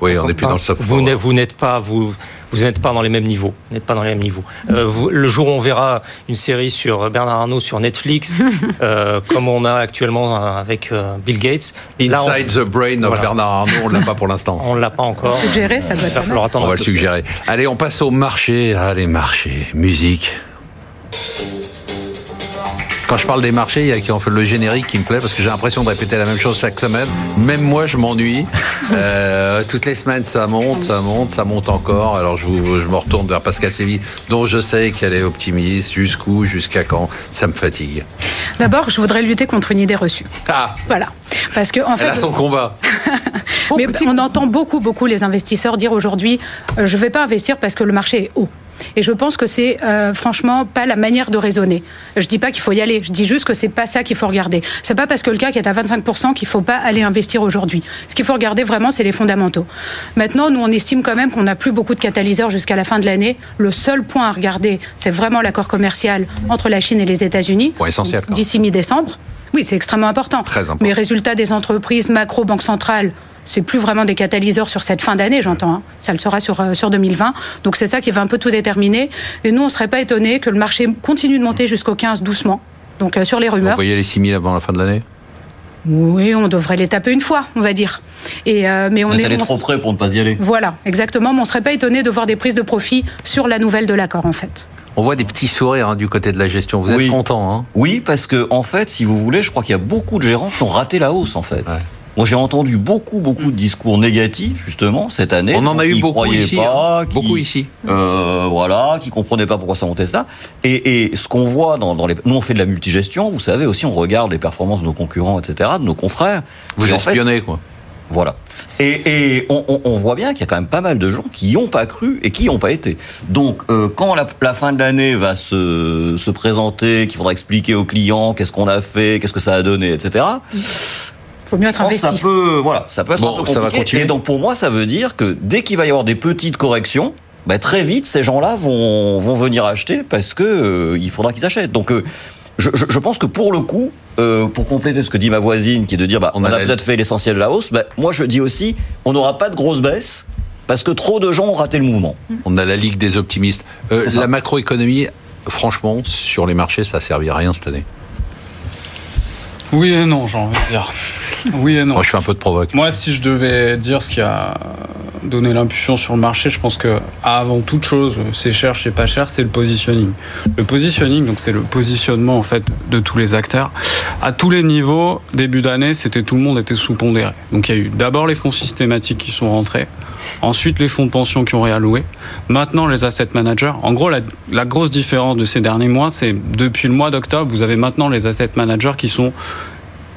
S2: oui, on n'est plus dans le soft
S6: Vous n'êtes, vous n'êtes pas, vous, vous n'êtes pas dans les mêmes niveaux. Vous n'êtes pas dans les mêmes niveaux. Euh, le jour où on verra une série sur Bernard Arnault sur Netflix, euh, comme on a actuellement avec euh, Bill Gates.
S2: Inside the brain of Bernard Arnault, on l'a pas pour l'instant.
S6: On l'a pas encore.
S3: Suggérer, ça doit
S2: être. On va le suggérer. Allez, on passe au marché. Allez, marché, musique. Quand je parle des marchés, il y a qui ont fait le générique qui me plaît parce que j'ai l'impression de répéter la même chose chaque semaine. Même moi, je m'ennuie. Euh, toutes les semaines, ça monte, ça monte, ça monte encore. Alors je, je me retourne vers Pascal Séville, dont je sais qu'elle est optimiste. Jusqu'où, jusqu'à quand? Ça me fatigue.
S3: D'abord, je voudrais lutter contre une idée reçue.
S2: Ah
S3: Voilà. Parce que, en fait.
S2: Elle a son combat.
S3: Mais on entend beaucoup, beaucoup les investisseurs dire aujourd'hui euh, je ne vais pas investir parce que le marché est haut. Et je pense que c'est euh, franchement pas la manière de raisonner. Je dis pas qu'il faut y aller. Je dis juste que c'est pas ça qu'il faut regarder. C'est pas parce que le CAC est à 25% qu'il faut pas aller investir aujourd'hui. Ce qu'il faut regarder vraiment, c'est les fondamentaux. Maintenant, nous, on estime quand même qu'on n'a plus beaucoup de catalyseurs jusqu'à la fin de l'année. Le seul point à regarder, c'est vraiment l'accord commercial entre la Chine et les États-Unis.
S2: Point essentiel.
S3: D'ici mi-décembre. Oui, c'est extrêmement important.
S2: Très important.
S3: Mais résultats des entreprises, macro, banque centrale, c'est plus vraiment des catalyseurs sur cette fin d'année, j'entends. Hein. Ça le sera sur, euh, sur 2020. Donc c'est ça qui va un peu tout déterminer. Et nous, on ne serait pas étonné que le marché continue de monter jusqu'au 15 doucement. Donc euh, sur les rumeurs. Vous
S2: voyez les 6 000 avant la fin de l'année?
S3: Oui, on devrait les taper une fois, on va dire.
S7: Et euh, mais on, est, trop près pour ne pas y aller.
S3: Voilà, exactement. Mais on ne serait pas étonné de voir des prises de profit sur la nouvelle de l'accord, en fait.
S2: On voit des petits sourires hein, du côté de la gestion. Vous êtes content hein?
S7: Oui, parce que en fait, si vous voulez, je crois qu'il y a beaucoup de gérants qui ont raté la hausse, en fait. Moi, j'ai entendu beaucoup, beaucoup de discours négatifs, justement, cette année.
S2: On en a eu beaucoup ici. Hein. beaucoup ici.
S7: Euh, voilà, qui comprenaient pas pourquoi ça montait ça. Et, et ce qu'on voit dans, dans, les. Nous, on fait de la multigestion, vous savez aussi, on regarde les performances de nos concurrents, etc., de nos confrères.
S2: Vous espionnez, quoi.
S7: Voilà. Et, on, voit bien qu'il y a quand même pas mal de gens qui n'y ont pas cru et qui n'y ont pas été. Donc, euh, quand la, fin de l'année va se, se présenter, qu'il faudra expliquer aux clients qu'est-ce qu'on a fait, qu'est-ce que ça a donné, etc.
S3: Faut mieux être investi.
S7: Ça peut, voilà, ça peut être un peu compliqué. et donc, pour moi, ça veut dire que dès qu'il va y avoir des petites corrections, bah, très vite, ces gens-là vont, vont venir acheter parce que euh, il faudra qu'ils achètent. Donc, euh, je, je, pense que pour le coup, euh, pour compléter ce que dit ma voisine, qui est de dire, bah, on, a, peut-être fait l'essentiel de la hausse, bah, moi je dis aussi, on n'aura pas de grosse baisse parce que trop de gens ont raté le mouvement.
S2: On a la Ligue des optimistes. Euh, la macroéconomie, franchement, sur les marchés, ça a servi à rien cette année.
S4: Oui et non, j'ai envie de dire. Oui et non.
S2: Moi, je fais un peu de provoque.
S4: Moi, si je devais dire ce qui a donné l'impulsion sur le marché, je pense que avant toute chose, c'est cher, c'est pas cher, c'est le positioning. Le positioning, donc c'est le positionnement en fait de tous les acteurs. À tous les niveaux, début d'année, c'était tout le monde était sous-pondéré. Donc il y a eu d'abord les fonds systématiques qui sont rentrés, ensuite les fonds de pension qui ont réalloué, maintenant les asset managers. En gros, la, la grosse différence de ces derniers mois, c'est depuis le mois d'octobre, vous avez maintenant les asset managers qui sont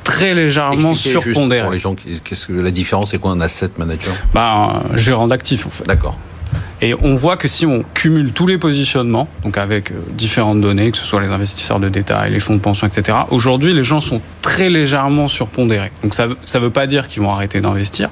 S4: très légèrement surpondéré.
S2: Pour les gens, qu'est-ce que la différence c'est quoi un asset manager?
S4: Bah, Un gérant d'actifs en fait.
S2: D'accord.
S4: Et on voit que si on cumule tous les positionnements, donc avec euh, différentes données, que ce soit les investisseurs de détail, les fonds de pension, etc., aujourd'hui, les gens sont très légèrement surpondérés. Donc ça ne veut pas dire qu'ils vont arrêter d'investir,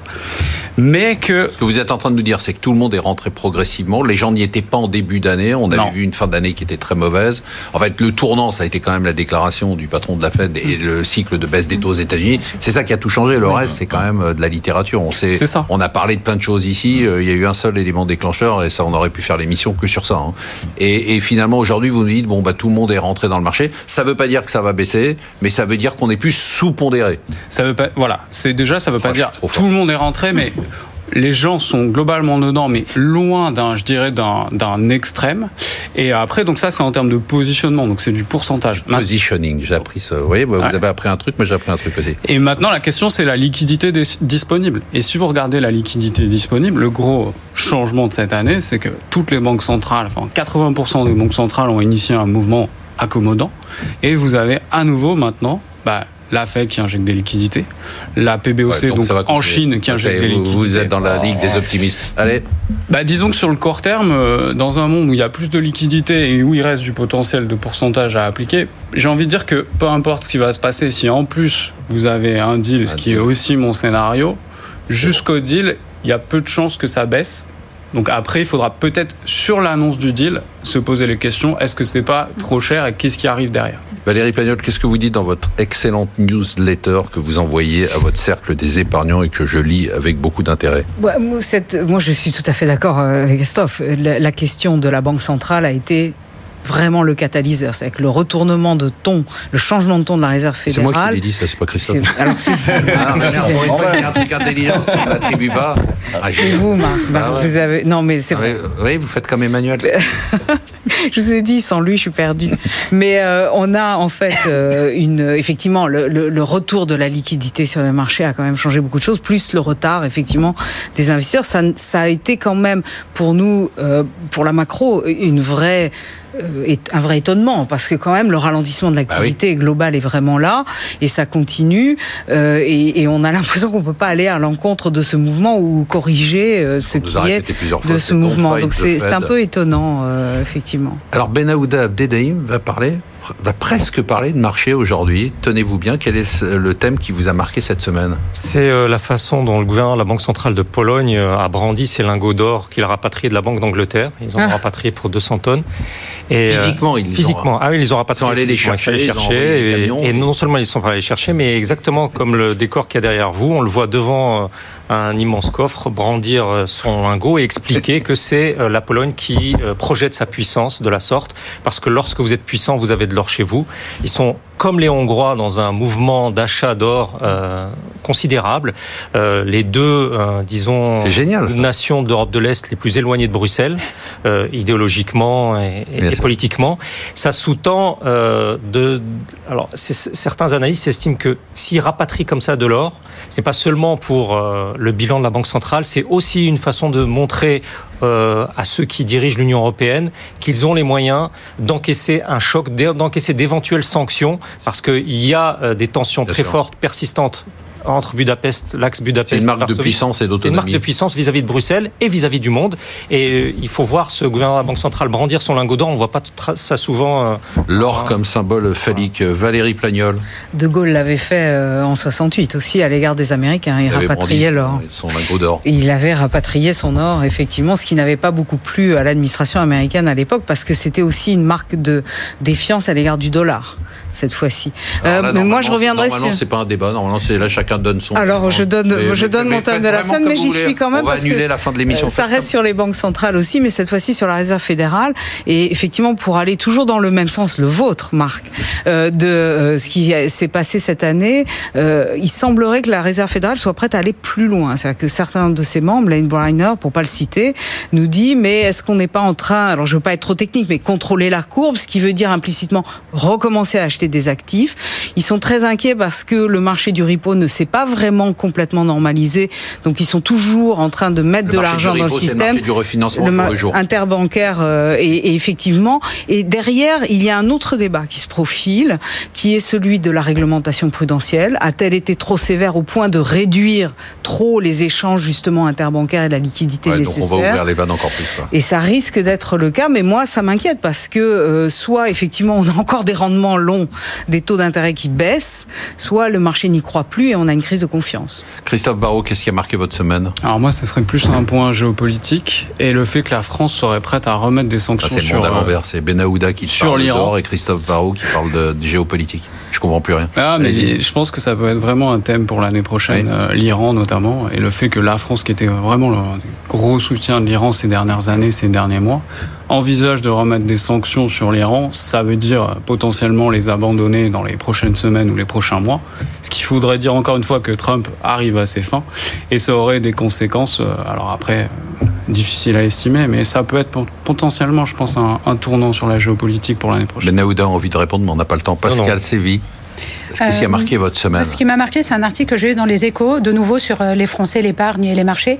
S4: mais que...
S2: Ce que vous êtes en train de nous dire, c'est que tout le monde est rentré progressivement. Les gens n'y étaient pas en début d'année. On avait vu une fin d'année qui était très mauvaise. En fait, le tournant, ça a été quand même la déclaration du patron de la Fed et le cycle de baisse des taux aux États-Unis. C'est ça qui a tout changé. Le reste, c'est quand même euh, de la littérature. On sait,
S4: ça.
S2: on a parlé de plein de choses ici. Euh, il y a eu un seul élément déclencheur et ça, on aurait pu faire l'émission que sur ça. Hein. Et, finalement, aujourd'hui, vous nous dites, bon, bah, tout le monde est rentré dans le marché. Ça ne veut pas dire que ça va baisser, mais ça veut dire qu'on est plus sous-pondéré.
S4: Ça veut pas, voilà. C'est déjà, ça veut pas dire tout le monde est rentré, mais les gens sont globalement dedans, mais loin d'un, je dirais, d'un extrême. Et après, donc ça, c'est en termes de positionnement, donc c'est du pourcentage.
S2: Positioning, j'ai appris ça. Vous voyez, vous avez appris un truc, moi j'ai appris un truc aussi.
S4: Et maintenant, la question, c'est la liquidité disponible. Et si vous regardez la liquidité disponible, le gros changement de cette année, c'est que toutes les banques centrales, enfin 80% des banques centrales ont initié un mouvement accommodant. Et vous avez à nouveau maintenant bah, la Fed qui injecte des liquidités, la PBOC donc, en Chine qui injecte des liquidités.
S2: Vous êtes dans la ligue des optimistes. Allez.
S4: Bah, disons que sur le court terme, euh, dans un monde où il y a plus de liquidités et où il reste du potentiel de pourcentage à appliquer, j'ai envie de dire que peu importe ce qui va se passer, si en plus vous avez un deal, ce qui est aussi mon scénario, jusqu'au deal, il y a peu de chances que ça baisse. Donc après, il faudra peut-être, sur l'annonce du deal, se poser les questions, est-ce que c'est pas trop cher et qu'est-ce qui arrive derrière?
S2: Valérie Pagnol, qu'est-ce que vous dites dans votre excellente newsletter que vous envoyez à votre cercle des épargnants et que je lis avec beaucoup d'intérêt?
S5: Moi, je suis tout à fait d'accord euh, avec Christophe. la question de la Banque centrale a été vraiment le catalyseur. C'est avec le retournement de ton, le changement de ton de la réserve fédérale.
S2: C'est moi qui l'ai dit, ça, c'est pas Christophe. Alors, c'est ah, il y a un truc intelligent, ça ne l'attribue pas.
S5: Ah, vous, Marc. Ah, vous avez... Non, mais c'est vrai.
S2: Oui, vous faites comme Emmanuel.
S5: je vous ai dit, sans lui, je suis perdu. Mais euh, on a en fait euh, une, effectivement, le, le, retour de la liquidité sur le marché a quand même changé beaucoup de choses, plus le retard, effectivement, des investisseurs. Ça, ça a été quand même pour nous, euh, pour la macro, une vraie euh, un vrai étonnement parce que quand même le ralentissement de l'activité bah globale est vraiment là et ça continue euh, et, on a l'impression qu'on peut pas aller à l'encontre de ce mouvement ou corriger euh, ce qui est de ce mouvement. Donc c'est un peu étonnant effectivement.
S2: Alors Ben Aouda Abdedaïm va parler va presque parler de marché aujourd'hui. Tenez-vous bien, quel est le thème qui vous a marqué cette semaine?
S6: C'est euh, la façon dont le gouvernement de la Banque centrale de Pologne euh, a brandi ces lingots d'or qu'il a rapatriés de la Banque d'Angleterre. Ils ont ah. rapatrié pour 200 tonnes.
S2: Et euh, physiquement, ils
S6: physiquement. Ah oui, ils ont rapatrié.
S2: Ils sont allés les chercher.
S6: et, non seulement ils sont allés les chercher, mais exactement comme le décor qu'il y a derrière vous, on le voit devant un immense coffre, brandir son lingot et expliquer que c'est la Pologne qui projette sa puissance de la sorte, parce que lorsque vous êtes puissant, vous avez de l'or chez vous. Ils sont comme les Hongrois dans un mouvement d'achat d'or euh, considérable. Euh, les deux, euh, disons, nations d'Europe de l'Est les plus éloignées de Bruxelles, idéologiquement et, politiquement. Ça sous-tend de. Alors, certains analystes estiment que s'ils rapatrient comme ça de l'or, c'est pas seulement pour le bilan de la Banque centrale, c'est aussi une façon de montrer à ceux qui dirigent l'Union européenne qu'ils ont les moyens d'encaisser un choc, d'encaisser d'éventuelles sanctions parce qu'il y a euh, des tensions très fortes, persistantes entre Budapest, l'axe Budapest.
S2: C'est une marque de puissance et d'autonomie.
S6: Une marque de puissance vis-à-vis de Bruxelles et vis-à-vis du monde. Et il faut voir ce gouvernement de la Banque centrale brandir son lingot d'or. On ne voit pas ça souvent.
S2: L'or comme symbole phallique. Valérie Plagnol.
S5: De Gaulle l'avait fait en 68 aussi à l'égard des Américains. Il, il rapatriait l'or.
S2: Son lingot d'or.
S5: Il avait rapatrié son or, effectivement, ce qui n'avait pas beaucoup plu à l'administration américaine à l'époque parce que c'était aussi une marque de défiance à l'égard du dollar cette fois-ci.
S2: Euh, mais moi, je reviendrai normalement, sur. c'est pas un débat. Normalement, c'est là, chacun donne son.
S5: Alors, je donne, je donne mon thème de la semaine, mais j'y suis quand même.
S2: On va annuler la fin de l'émission.
S5: Ça reste sur les banques centrales aussi, mais cette fois-ci sur la réserve fédérale. Et effectivement, pour aller toujours dans le même sens, le vôtre, Marc, euh, de euh, ce qui s'est passé cette année, euh, il semblerait que la réserve fédérale soit prête à aller plus loin. C'est-à-dire que certains de ses membres, Lane Briner, pour pas le citer, nous dit mais est-ce qu'on n'est pas en train, alors je veux pas être trop technique, mais contrôler la courbe, ce qui veut dire implicitement recommencer à acheter des actifs. Ils sont très inquiets parce que le marché du repo ne s'est pas vraiment complètement normalisé. Donc ils sont toujours en train de mettre de l'argent dans le système. Le
S2: du refinancement le jour.
S5: interbancaire euh, et, effectivement. Et derrière, il y a un autre débat qui se profile, qui est celui de la réglementation prudentielle. A-t-elle été trop sévère au point de réduire trop les échanges justement interbancaires et la liquidité nécessaire
S2: donc on va ouvrir les vannes encore plus.
S5: Et ça risque d'être le cas, mais moi ça m'inquiète parce que euh, soit effectivement on a encore des rendements longs des taux d'intérêt qui baissent, soit le marché n'y croit plus et on a une crise de confiance.
S2: Christophe Barrault, qu'est-ce qui a marqué votre semaine?
S4: Alors moi, ce serait plus un point géopolitique et le fait que la France serait prête à remettre des sanctions
S2: ah,
S4: sur...
S2: C'est le euh, c'est Benahouda qui sur l'Iran et Christophe Barrault qui parle de, géopolitique. Je comprends plus rien.
S4: Ah, mais je pense que ça peut être vraiment un thème pour l'année prochaine, euh, l'Iran notamment, et le fait que la France, qui était vraiment le gros soutien de l'Iran ces dernières années, ces derniers mois, envisage de remettre des sanctions sur l'Iran, ça veut dire potentiellement les abandonner dans les prochaines semaines ou les prochains mois. Ce qui voudrait dire encore une fois que Trump arrive à ses fins et ça aurait des conséquences. Euh, alors après, euh, difficile à estimer, mais ça peut être potentiellement, je pense, un, tournant sur la géopolitique pour l'année prochaine.
S2: Ben Aouda a envie de répondre, mais on n'a pas le temps. Pascal Sévy. Qu'est-ce qui a marqué votre semaine
S3: Ce qui m'a marqué, c'est un article que j'ai eu dans les échos, de nouveau sur euh, les Français, l'épargne et les marchés,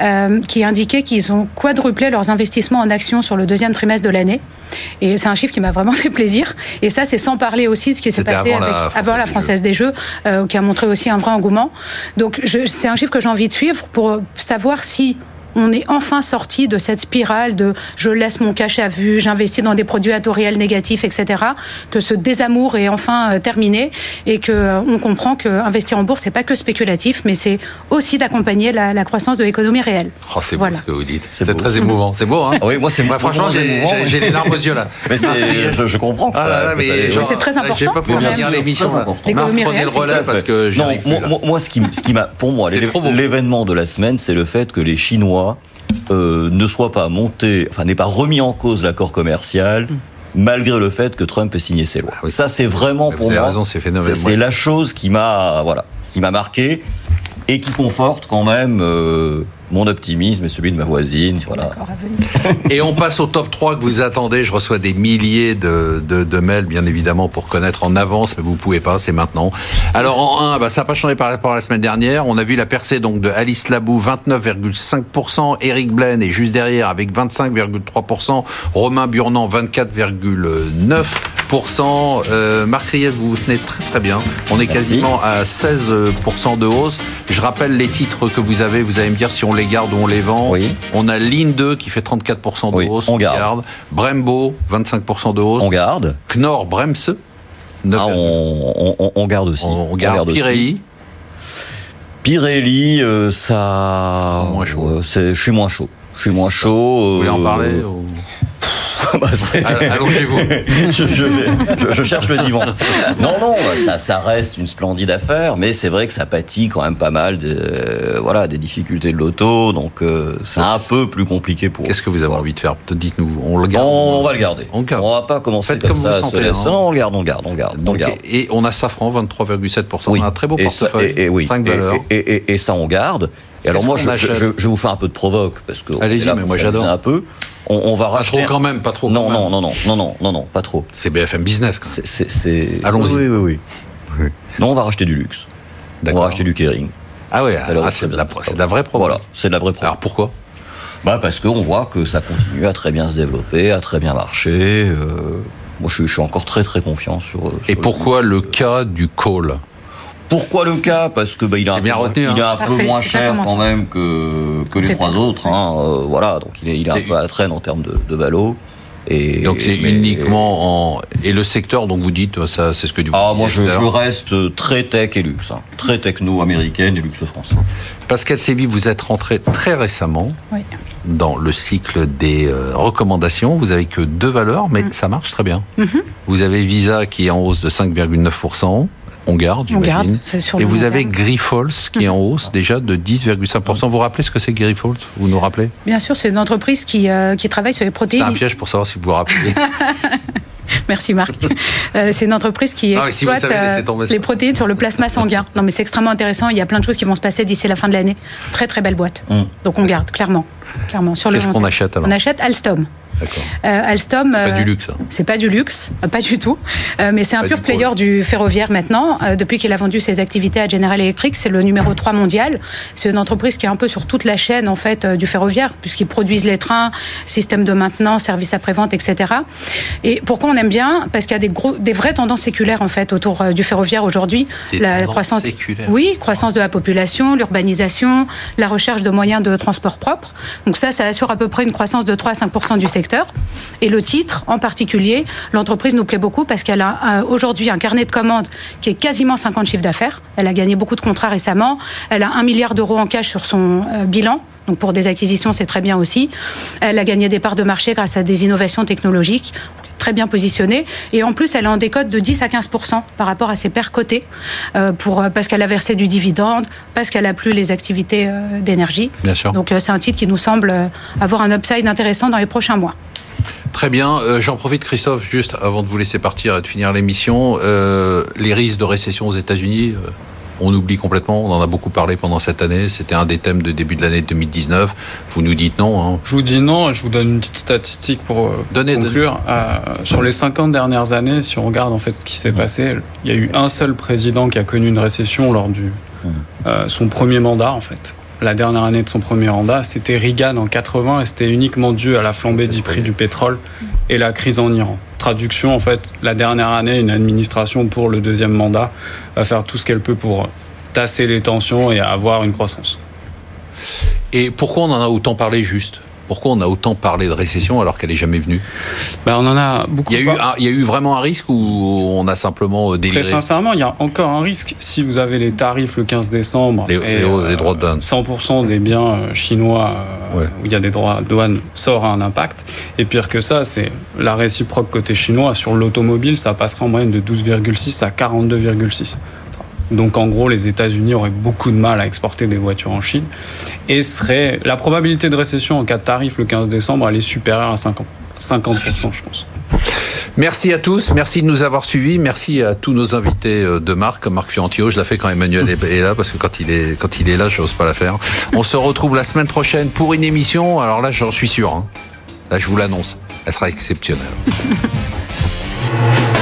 S3: euh, qui indiquait qu'ils ont quadruplé leurs investissements en actions sur le deuxième trimestre de l'année. Et c'est un chiffre qui m'a vraiment fait plaisir. Et ça, c'est sans parler aussi de ce qui s'est passé
S2: avant,
S3: avec,
S2: la,
S3: avant la Française des Jeux, euh, qui a montré aussi un vrai engouement. Donc c'est un chiffre que j'ai envie de suivre pour savoir si on est enfin sorti de cette spirale de je laisse mon cash à vue, j'investis dans des produits à taux réel négatifs, etc. Que ce désamour est enfin euh, terminé et que euh, on comprend que investir en bourse c'est pas que spéculatif, mais c'est aussi d'accompagner la, croissance de l'économie réelle.
S2: Oh, c'est beau ce que vous dites. C'est très émouvant. C'est beau, hein
S7: Oui, moi c'est
S2: franchement j'ai les larmes aux yeux là.
S7: Mais je, je, comprends.
S3: Ah, c'est très important. J'ai
S2: pas pu finir l'émission. L'économie réelle. le relais parce que
S7: non, moi, ce qui, ce qui m'a, pour moi, l'événement de la semaine, c'est le fait que les Chinois euh, ne soit pas monté, enfin n'est pas remis en cause l'accord commercial. Mm. Malgré le fait que Trump ait signé ses lois. Ah Ça, c'est vraiment pour moi. C'est la chose qui m'a, voilà, qui m'a marqué et qui conforte quand même euh, mon optimisme et celui de ma voisine. Voilà.
S2: Et on passe au top 3 que vous attendez. Je reçois des milliers de, de, mails, bien évidemment, pour connaître en avance, mais vous pouvez pas, c'est maintenant. Alors en 1, bah, ça n'a pas changé par rapport à la semaine dernière. On a vu la percée donc de Alice Labou, 29,5%, Eric Blaine est juste derrière avec 25,3%, Romain Burnand, 24,9%. Euh, Marc Riel, vous vous tenez très très bien. On est quasiment à 16% de hausse. Je rappelle les titres que vous avez, vous allez me dire si on les garde ou on les vend. On a Line 2 qui fait 34% de hausse.
S7: On, garde.
S2: Brembo, 25% de hausse.
S7: On garde.
S2: Knorr Bremse.
S7: Ah, on, garde aussi.
S2: On, garde, Pirelli.
S7: Pirelli, euh, ça.
S2: Moins chaud.
S7: Euh, je suis moins chaud. Je suis moins chaud.
S2: Vous voulez en parler
S7: bah,
S2: Allongez-vous.
S7: je, cherche le divan. Non, non, ça, ça reste une splendide affaire, mais c'est vrai que ça pâtit quand même pas mal de, voilà, des difficultés de l'auto, donc euh, c'est un peu plus compliqué pour.
S2: Qu'est-ce que vous avez envie de faire? Dites-nous, on le garde
S7: on, va le garder. On, on va pas commencer comme, ça. Sentez, hein. Non, on le garde, on garde, on garde. on garde.
S2: Et, on a Safran, 23,7%. On a un très beau portefeuille,
S7: et, oui,
S2: 5 valeurs.
S7: Et, ça, on garde. Et alors moi, je, je, je, vous fais un peu de provoque parce que
S2: allez-y, mais moi j'adore
S7: un peu on, va
S2: pas trop quand même, pas trop.
S7: Non, non, non, non, non, non, non, non, pas trop.
S2: C'est BFM Business.
S7: C'est.
S2: Allons-y.
S7: Oui, oui, oui, Non, on va racheter du luxe. On va racheter du Kering.
S2: Ah oui, ah, c'est de, la, vraie pro.
S7: Voilà, c'est de la vraie pro.
S2: Alors pourquoi?
S7: Bah parce qu'on voit que ça continue à très bien se développer, à très bien marcher. Euh, moi, je, suis encore très très confiant sur.
S2: Et pourquoi le cas du call?
S7: Pourquoi le cas? Parce que bah, il, a un,
S2: bien
S7: peu,
S2: retenu,
S7: il est
S2: hein.
S7: un peu
S3: Parfait,
S7: moins cher quand même que, que les trois autres. Hein, euh, voilà, donc il est, il est un peu à la traîne en termes de, de valo. Et,
S2: Donc c'est uniquement en... Et le secteur dont vous dites, ça c'est ce que vous
S7: Ah, moi je, reste très tech et luxe. hein. Très techno américaine et luxe français.
S2: Pascal Sévy, vous êtes rentré très récemment
S3: Oui.
S2: dans le cycle des euh, recommandations. Vous avez que deux valeurs,
S3: Mm.
S2: mais ça marche très bien.
S3: Mm-hmm.
S2: Vous avez Visa qui est en hausse de 5,9%. On garde,
S3: On garde,
S2: j'imagine.
S3: c'est sur
S2: Et vous avez. Grifols qui est en hausse déjà de 10,5%. Vous vous rappelez ce que c'est Grifols Vous nous rappelez?
S3: Bien sûr, c'est une entreprise qui, euh, qui travaille sur les
S2: C'est
S3: protéines.
S2: un piège pour savoir si vous vous rappelez.
S3: Merci Marc. Euh, c'est une entreprise qui
S2: Ah oui, si
S3: exploite
S2: savez,
S3: euh, les protéines sur le plasma sanguin. Non mais c'est extrêmement intéressant. Il y a plein de choses qui vont se passer d'ici la fin de l'année. Très très belle boîte.
S7: Mm.
S3: Donc on garde clairement, clairement sur le.
S2: Qu'est-ce qu'on achète alors?
S3: On achète Alstom. Euh, Alstom.
S2: Pas
S3: euh,
S2: du luxe. hein.
S3: C'est pas du luxe, euh, pas du tout. Euh, mais c'est un
S2: Pas
S3: pur player du ferroviaire maintenant. Euh, depuis qu'il a vendu ses activités à General Electric, c'est le numéro 3 mondial. C'est une entreprise qui est un peu sur toute la chaîne en fait euh, du ferroviaire, puisqu'ils produisent les trains, système de maintenance, services après-vente, etc. Et pourquoi on aime bien? Parce qu'il y a des, gros, des vraies tendances séculaires en fait autour euh, du ferroviaire aujourd'hui. La
S2: tendances
S3: croissance,
S2: séculaires.
S3: oui, croissance de la population, l'urbanisation, la recherche de moyens de transport propres. Donc ça, ça assure à peu près une croissance de 3 à 5 du secteur. Et le titre, en particulier, l'entreprise nous plaît beaucoup parce qu'elle a euh, aujourd'hui un carnet de commandes qui est quasiment 50 chiffres d'affaires. Elle a gagné beaucoup de contrats récemment. Elle a un milliard d'euros en cash sur son euh, bilan. Donc pour des acquisitions, c'est très bien aussi. Elle a gagné des parts de marché grâce à des innovations technologiques très bien positionnée. Et en plus, elle est en décote de 10 à 15% par rapport à ses pairs cotés, euh, pour, euh, parce qu'elle a versé du dividende, parce qu'elle a plus les activités euh, d'énergie.
S2: Bien sûr.
S3: Donc euh, c'est un titre qui nous semble avoir un upside intéressant dans les prochains mois.
S2: Très bien. J'en profite, Christophe, juste avant de vous laisser partir et de finir l'émission. Les risques de récession aux États-Unis, on oublie complètement. On en a beaucoup parlé pendant cette année. C'était un des thèmes de début de l'année 2019. Vous nous dites non. Hein.
S4: Je vous dis non, je vous donne une petite statistique pour euh,
S2: Donnez,
S4: conclure. Euh, sur les 50 dernières années, si on regarde en fait ce qui s'est passé, il y a eu un seul président qui a connu une récession lors du euh, son premier mandat en fait. La dernière année de son premier mandat, c'était Reagan en 80 et c'était uniquement dû à la flambée du prix du pétrole et la crise en Iran. Traduction, en fait, la dernière année, une administration pour le deuxième mandat va faire tout ce qu'elle peut pour tasser les tensions et avoir une croissance.
S2: Et pourquoi on en a autant parlé juste? Pourquoi on a autant parlé de récession alors qu'elle est jamais venue?
S4: Ben, on en a beaucoup.
S2: il y, a eu, un- il y a eu vraiment un risque ou on a simplement euh,
S4: Très
S2: déliré
S4: sincèrement, il y a encore un risque. Si vous avez les tarifs le 15 décembre
S2: Les-
S4: et
S2: les- les droits de douane.
S4: 100% des biens euh, chinois euh,
S2: Ouais.
S4: où il y a des droits de douane sort à un impact. Et pire que ça, c'est la réciproque côté chinois. Sur l'automobile, ça passera en moyenne de 12,6 à 42,6. Donc en gros, les États-Unis auraient beaucoup de mal à exporter des voitures en Chine. Et serait la probabilité de récession en cas de tarif le 15 décembre, elle est supérieure à 50, 50% je pense.
S2: Merci à tous, merci de nous avoir suivis, merci à tous nos invités euh, de marque, comme Marc Fiorentino, je la fais quand Emmanuel est est là, parce que quand il est, quand il est là, je n'ose pas la faire. On se retrouve la semaine prochaine pour une émission, alors là j'en suis sûr, hein. là je vous l'annonce, elle sera exceptionnelle.